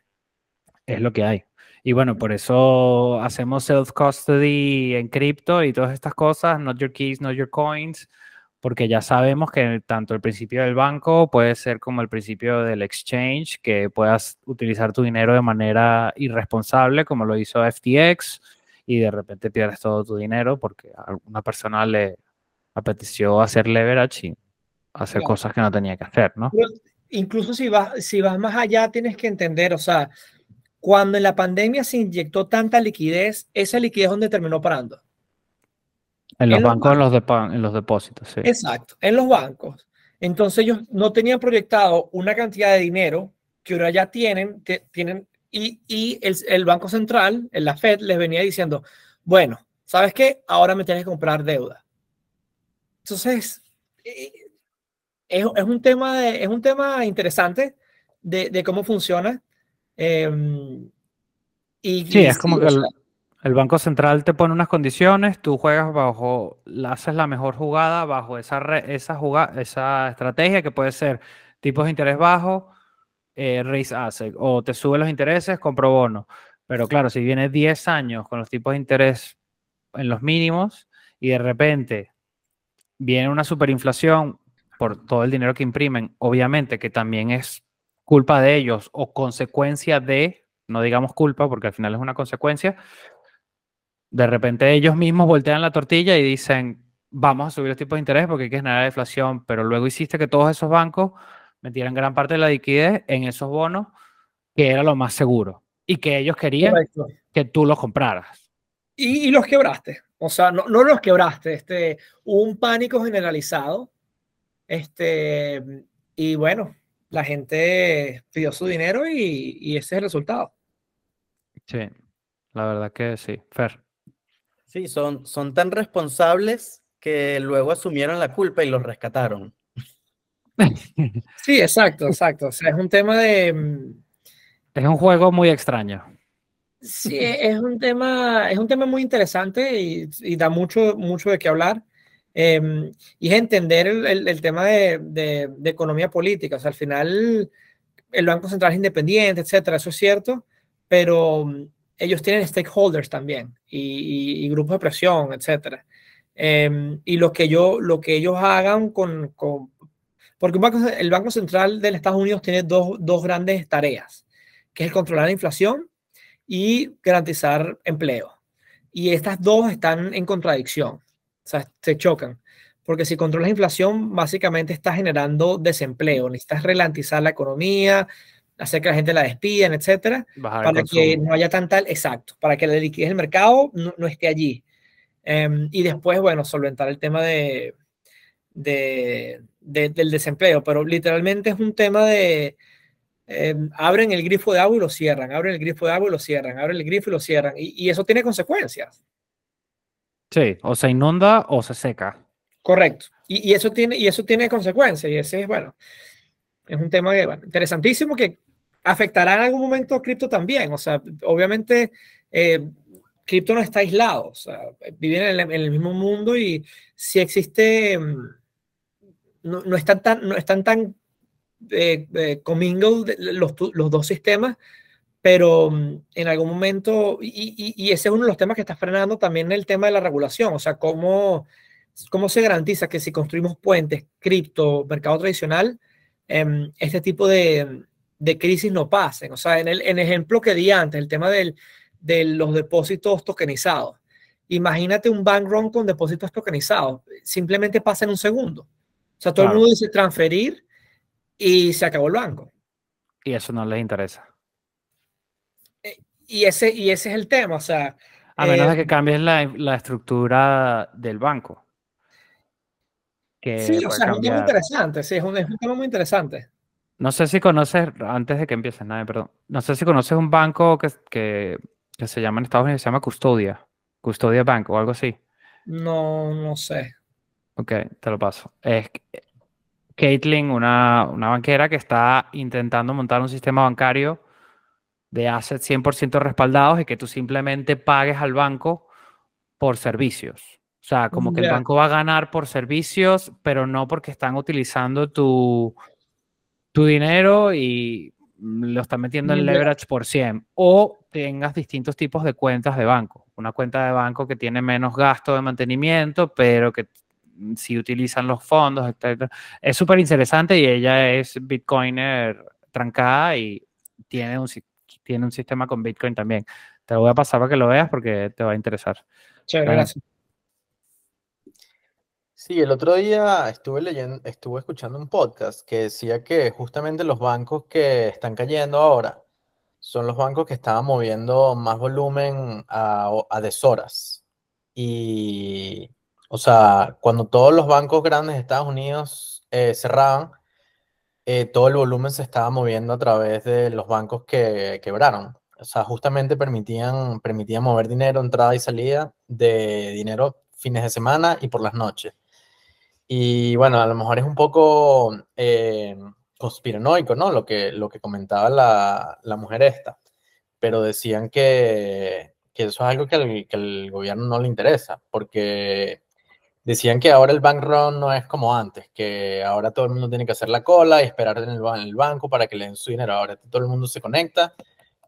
es lo que hay. Y bueno, por eso hacemos self-custody en cripto y todas estas cosas, not your keys, not your coins, porque ya sabemos que tanto el principio del banco puede ser como el principio del exchange, que puedas utilizar tu dinero de manera irresponsable, como lo hizo FTX, y de repente pierdes todo tu dinero porque a una persona le apeteció hacer leverage y hacer claro. cosas que no tenía que hacer, ¿no? Pero incluso si vas, si vas más allá, tienes que entender, o sea, cuando en la pandemia se inyectó tanta liquidez, esa liquidez donde terminó parando. En los, en bancos, en los, de, en los depósitos, sí. Exacto, en los bancos. Entonces ellos no tenían proyectado una cantidad de dinero que ahora ya tienen, que tienen y, y el, el, Banco Central, la Fed, les venía diciendo, bueno, ¿sabes qué? Ahora me tienes que comprar deuda. Entonces, es, es, un, tema de, es un tema interesante de, de cómo funciona. Eh, y, sí, y, es como sí, que... El El Banco Central te pone unas condiciones, tú juegas bajo, haces la mejor jugada bajo esa, esa, jugada, esa estrategia que puede ser tipos de interés bajo, eh, raise asset, o te sube los intereses, compro bono. Pero claro, si viene 10 años con los tipos de interés en los mínimos y de repente viene una superinflación por todo el dinero que imprimen, obviamente que también es culpa de ellos o consecuencia de, no digamos culpa porque al final es una consecuencia, de repente ellos mismos voltean la tortilla y dicen, vamos a subir los tipos de interés porque hay que generar deflación, pero luego hiciste que todos esos bancos metieran gran parte de la liquidez en esos bonos, que era lo más seguro, y que ellos querían que tú los compraras. Y, los quebraste. O sea, no, no los quebraste. Este, un pánico generalizado. Este, y bueno, la gente pidió su dinero y, y ese es el resultado. Sí, la verdad que sí. Fer. Sí, son, son tan responsables que luego asumieron la culpa y los rescataron. (laughs) Sí, exacto, exacto. O sea, es un tema de... Mm, es un juego muy extraño. Sí, es un tema, es un tema muy interesante y, da mucho, mucho de qué hablar. Em, y es entender el, el, tema de, de, de, economía política. O sea, al final el Banco Central es independiente, etcétera, eso es cierto, pero mm, ellos tienen stakeholders también y, grupos de presión, etc. Em, y lo que, yo, lo que ellos hagan con... con porque el Banco Central de Estados Unidos tiene dos, dos grandes tareas, que es controlar la inflación y garantizar empleo. Y estas dos están en contradicción, o sea, se chocan. Porque si controlas la inflación, básicamente estás generando desempleo, necesitas ralentizar la economía, hacer que la gente la despidan, etcétera, para que no haya tanta, exacto, para que la liquidez del mercado no, esté allí. Em, y después, bueno, solventar el tema de, de, del desempleo, pero literalmente es un tema de em, abren el grifo de agua y lo cierran, abren el grifo de agua y lo cierran, abren el grifo y lo cierran, y, y eso tiene consecuencias. Sí, o se inunda o se seca. Correcto. Y, eso tiene, y eso tiene consecuencias, y ese es, bueno, es un tema interesantísimo que afectará en algún momento cripto también. O sea, obviamente, eh, cripto no está aislado, o sea, viven en el, mismo mundo y si existe, mm, no, no están tan, no están tan eh, eh los, los, dos sistemas, pero mm, en algún momento, y, y, ese es uno de los temas que está frenando también el tema de la regulación, o sea, cómo, cómo se garantiza que si construimos puentes, cripto, mercado tradicional, eh, este tipo de, de crisis no pasen. O sea, en el, en ejemplo que di antes, el tema del, de los depósitos tokenizados. Imagínate un bank run con depósitos tokenizados. Simplemente pasa en un segundo. O sea, todo el mundo dice transferir y se acabó el banco. Y eso no les interesa. Eh, y ese, y ese es el tema. O sea, a menos de eh, que cambies la, la, estructura del banco. sí, o sea, es un tema interesante. Sí, es un, es un tema muy interesante. No sé si conoces, antes de que empieces, nada, perdón. No sé si conoces un banco que, que, que, se llama en Estados Unidos, se llama Custodia. Custodia Bank o algo así. No, no sé. Ok, te lo paso. Es Caitlin, una, una banquera que está intentando montar un sistema bancario de assets 100% respaldados y que tú simplemente pagues al banco por servicios. O sea, como que el banco va a ganar por servicios, pero no porque están utilizando tu, tu dinero y lo estás metiendo en leverage por 100 o tengas distintos tipos de cuentas de banco. Una cuenta de banco que tiene menos gasto de mantenimiento, pero que si utilizan los fondos, etc. Es súper interesante y ella es Bitcoiner trancada y tiene un, tiene un sistema con Bitcoin también. Te lo voy a pasar para que lo veas porque te va a interesar. gracias. Sí, el otro día estuve leyendo, estuve escuchando un podcast que decía que justamente los bancos que están cayendo ahora son los bancos que estaban moviendo más volumen a, a deshoras. Y, o sea, cuando todos los bancos grandes de Estados Unidos eh, cerraban, eh, todo el volumen se estaba moviendo a través de los bancos que quebraron. O sea, justamente permitían, permitían mover dinero, entrada y salida de dinero fines de semana y por las noches. Y bueno, a lo mejor es un poco eh, conspiranoico, ¿no? Lo que, lo que comentaba la, la, mujer esta. Pero decían que, que eso es algo que al, que al gobierno no le interesa, porque decían que ahora el bank run no es como antes, que ahora todo el mundo tiene que hacer la cola y esperar en el, banco para que le den su dinero. Ahora todo el mundo se conecta,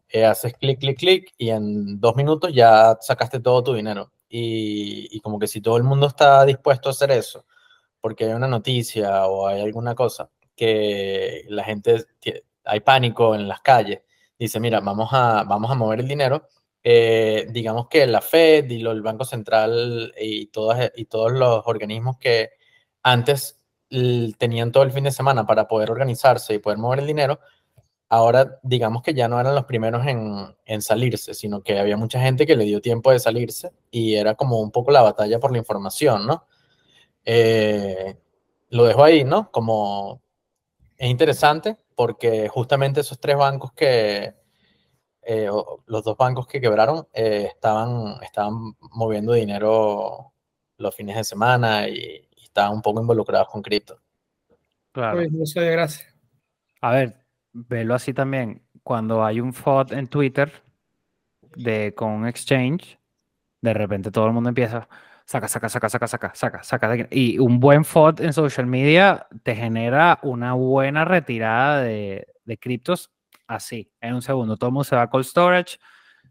eh, haces clic, clic, clic y en dos minutos ya sacaste todo tu dinero. Y, y, como que si todo el mundo está dispuesto a hacer eso, porque hay una noticia o hay alguna cosa que la gente, hay pánico en las calles, dice, mira, vamos a, vamos a mover el dinero eh, digamos que la Fed y el Banco Central y, todas, y todos los organismos que antes tenían todo el fin de semana para poder organizarse y poder mover el dinero, ahora digamos que ya no eran los primeros en, en, salirse, sino que había mucha gente que le dio tiempo de salirse y era como un poco la batalla por la información, ¿no? Eh, lo dejo ahí, ¿no? Como es interesante porque justamente esos tres bancos que, eh, los dos bancos que quebraron eh, estaban, estaban moviendo dinero los fines de semana y, estaban un poco involucrados con cripto. Claro. gracias. A ver, velo así también. Cuando hay un FOD en Twitter de, con un exchange, de repente todo el mundo empieza, saca, saca, saca, saca, saca, saca, saca. Y un buen FOD en social media te genera una buena retirada de, de criptos así, en un segundo. Todo el mundo se va a cold storage,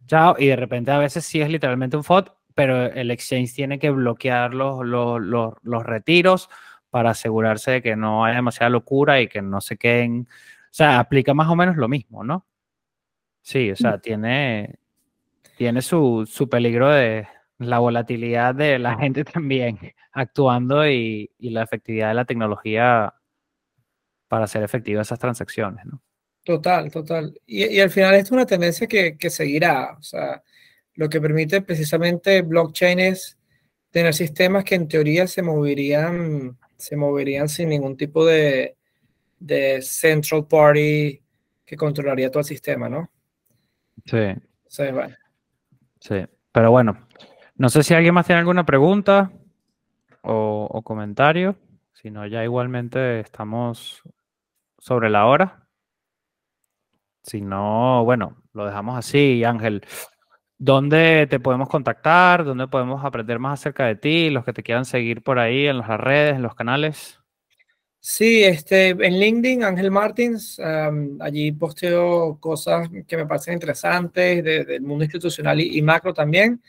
chao, y de repente a veces sí es literalmente un FOD, pero el exchange tiene que bloquear los, los, los, retiros para asegurarse de que no haya demasiada locura y que no se queden. O sea, aplica más o menos lo mismo, ¿no? Sí, o sea, tiene, tiene su, su peligro de la volatilidad de la (laughs) gente también actuando y, y la efectividad de la tecnología para hacer efectivas esas transacciones, ¿no? Total, total. Y, al final esto es una tendencia que, seguirá. O sea, lo que permite precisamente blockchain es tener sistemas que en teoría se moverían, se moverían sin ningún tipo de, central party que controlaría todo el sistema, ¿no? Sí. Sí, pero bueno, no sé si alguien más tiene alguna pregunta o, o comentario. Si no, ya igualmente estamos sobre la hora. Si no, bueno, lo dejamos así, Ángel. ¿Dónde te podemos contactar? ¿Dónde podemos aprender más acerca de ti? Los que te quieran seguir por ahí en las redes, en los canales. Sí, este, en LinkedIn, Ángel Martins, allí posteo cosas que me parecen interesantes del mundo institucional y, macro también.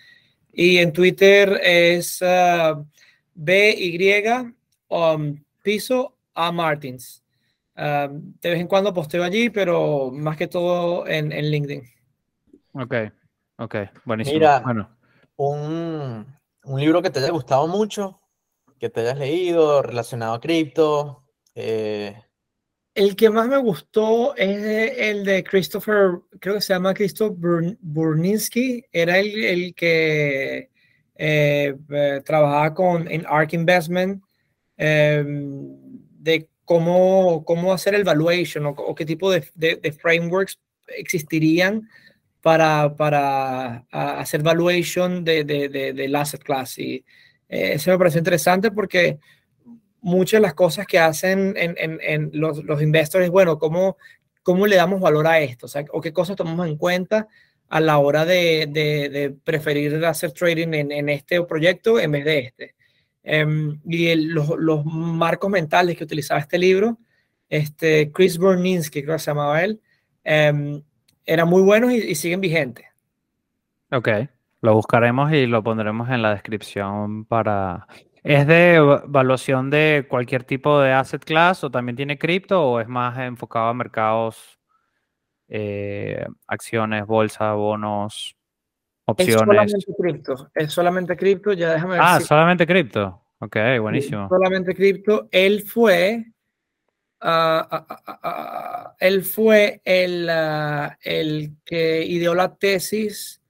Y en Twitter es uh, BY um, piso A Martins de vez en cuando posteo allí, pero más que todo en, en LinkedIn. Ok, ok, buenísimo. Mira, bueno. un, un, libro que te haya gustado mucho, que te hayas leído relacionado a cripto. Eh, el que más me gustó es el de Christopher, creo que se llama Christopher Burninsky, era el, el que eh, eh, trabajaba con en ARK Investment, em, de cómo, cómo hacer el valuation o, qué tipo de, de, frameworks existirían para, para hacer valuation de, de, del asset class. Y eh, eso me pareció interesante porque muchas de las cosas que hacen en, en, en los, los investors, bueno, ¿cómo, ¿cómo le damos valor a esto? O, sea, o qué cosas tomamos en cuenta a la hora de, de preferir hacer trading en, en, este proyecto en vez de este. Em, y los, los, marcos mentales que utilizaba este libro, este, Chris Burninsky, creo que se llamaba él, eh, eran muy buenos y, siguen vigentes. Ok, lo buscaremos y lo pondremos en la descripción para... ¿Es de evaluación de cualquier tipo de asset class o también tiene cripto o es más enfocado a mercados, eh, acciones, bolsa, bonos? Opciones. Es solamente cripto. Es solamente cripto. Ya déjame ver. Ah, solamente cripto. Ok, buenísimo. solamente cripto. Él fue. Uh, uh, él fue el, el que ideó la tesis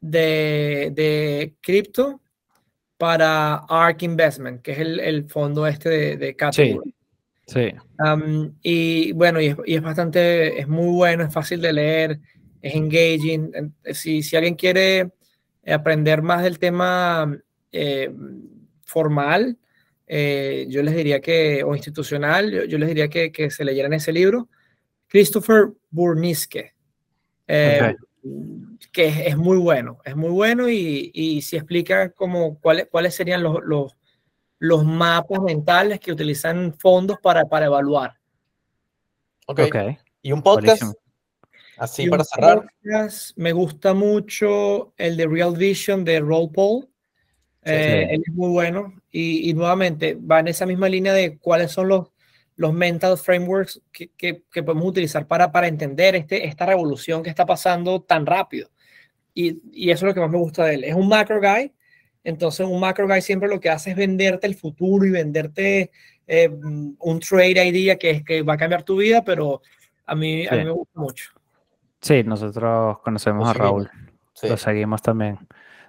de, de cripto para ARK Investment, que es el, el fondo este de, de Sí. sí. Um, y bueno, y es, y es, bastante, es muy bueno, es fácil de leer es engaging. Si, si alguien quiere aprender más del tema eh, formal, eh, yo les diría que, o institucional, yo, les diría que, que, se leyeran ese libro. Christopher Burniske. Eh, que es, muy bueno, es muy bueno y, y si explica como cuáles, cuáles serían los, los, los, mapas mentales que utilizan fondos para, para evaluar. Ok. okay. ¿Y un podcast? Así para cerrar. me gusta mucho el de Real Vision de Roll Paul. Eh, él es muy bueno y, y, nuevamente va en esa misma línea de cuáles son los, los mental frameworks que, que, podemos utilizar para, para entender este, esta revolución que está pasando tan rápido. Y, y, eso es lo que más me gusta de él. Es un macro guy, entonces un macro guy siempre lo que hace es venderte el futuro y venderte eh, un trade idea que, es, que va a cambiar tu vida, pero a mí, a mí me gusta mucho. Sí, nosotros conocemos a Raúl. Lo seguimos también.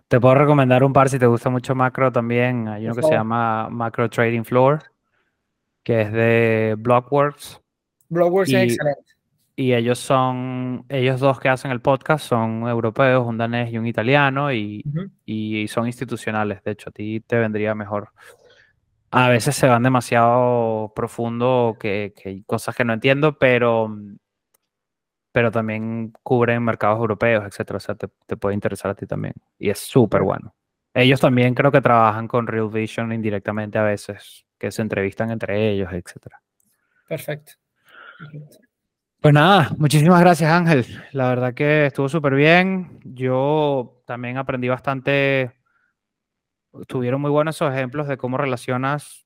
Te puedo recomendar un par si te gusta mucho macro también. Hay uno que se llama Macro Trading Floor, que es de Blockworks. Blockworks es excelente. Y ellos son, ellos dos que hacen el podcast son europeos, un danés y un italiano, y, y son institucionales. De hecho, a ti te vendría mejor. A veces se van demasiado profundo, que, que hay cosas que no entiendo, pero pero también cubren mercados europeos, etcétera. O sea, te, puede interesar a ti también. Y es súper bueno. Ellos también creo que trabajan con Real Vision indirectamente a veces, que se entrevistan entre ellos, etcétera. Perfecto. Pues nada, muchísimas gracias Ángel. La verdad que estuvo súper bien. Yo también aprendí bastante. Tuvieron muy buenos esos ejemplos de cómo relacionas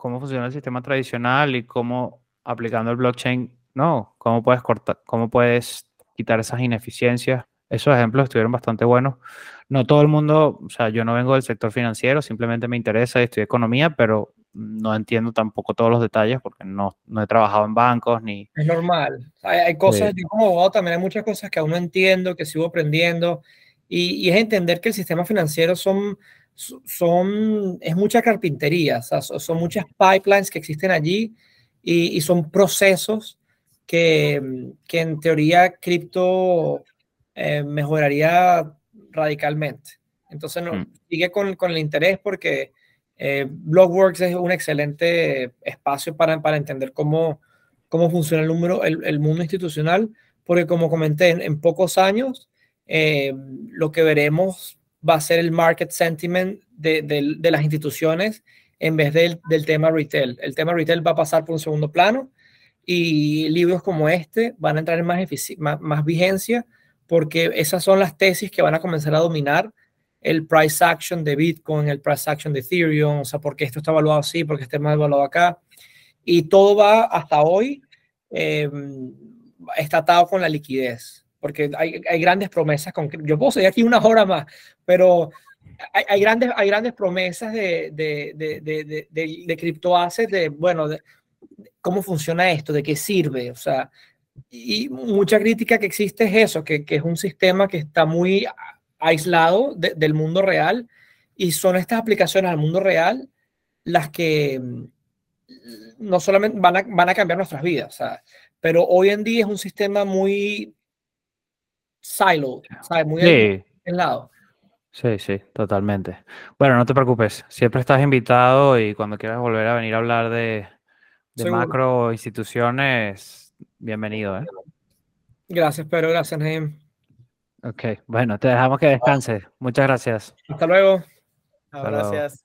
cómo funciona el sistema tradicional y cómo aplicando el blockchain no, cómo puedes cortar, cómo puedes quitar esas ineficiencias. Esos ejemplos estuvieron bastante buenos. No todo el mundo, o sea, yo no vengo del sector financiero, simplemente me interesa, estudiar economía, pero no entiendo tampoco todos los detalles porque no, no he trabajado en bancos ni... Es normal. Hay, cosas, yo como abogado también hay muchas cosas que aún no entiendo, que sigo aprendiendo, y, es entender que el sistema financiero son, son, es mucha carpintería, o sea, son muchas pipelines que existen allí y, y son procesos que, que en teoría cripto eh, mejoraría radicalmente. Entonces, no, mm. sigue con, con, el interés porque eh, Blockworks es un excelente espacio para, para entender cómo, cómo funciona el, número, el, el mundo institucional, porque como comenté, en, pocos años eh, lo que veremos va a ser el market sentiment de, de, de las instituciones en vez del, del, tema retail. El tema retail va a pasar por un segundo plano y libros como este van a entrar en más, más, vigencia porque esas son las tesis que van a comenzar a dominar el price action de Bitcoin, el price action de Ethereum, o sea, porque esto está evaluado así, porque este más evaluado acá. Y todo va hasta hoy eh, está atado con la liquidez, porque hay, hay, grandes promesas. Con, yo puedo seguir aquí una hora más, pero hay, hay grandes, hay grandes promesas de, de, de, de, de, criptoassets, de, bueno, cómo funciona esto, de qué sirve, o sea, y mucha crítica que existe es eso, que, que es un sistema que está muy aislado del mundo real y son estas aplicaciones al mundo real las que mm, no solamente van a, van a cambiar nuestras vidas, sea, pero hoy en día es un sistema muy silo, ¿sabes? Muy sí. lado. Sí, sí, totalmente. Bueno, no te preocupes, siempre estás invitado y cuando quieras volver a venir a hablar de, de macro instituciones, bienvenido. ¿eh? Gracias, pero gracias, Naim. Ok, bueno, te dejamos que descanse. Muchas gracias. Hasta luego. gracias.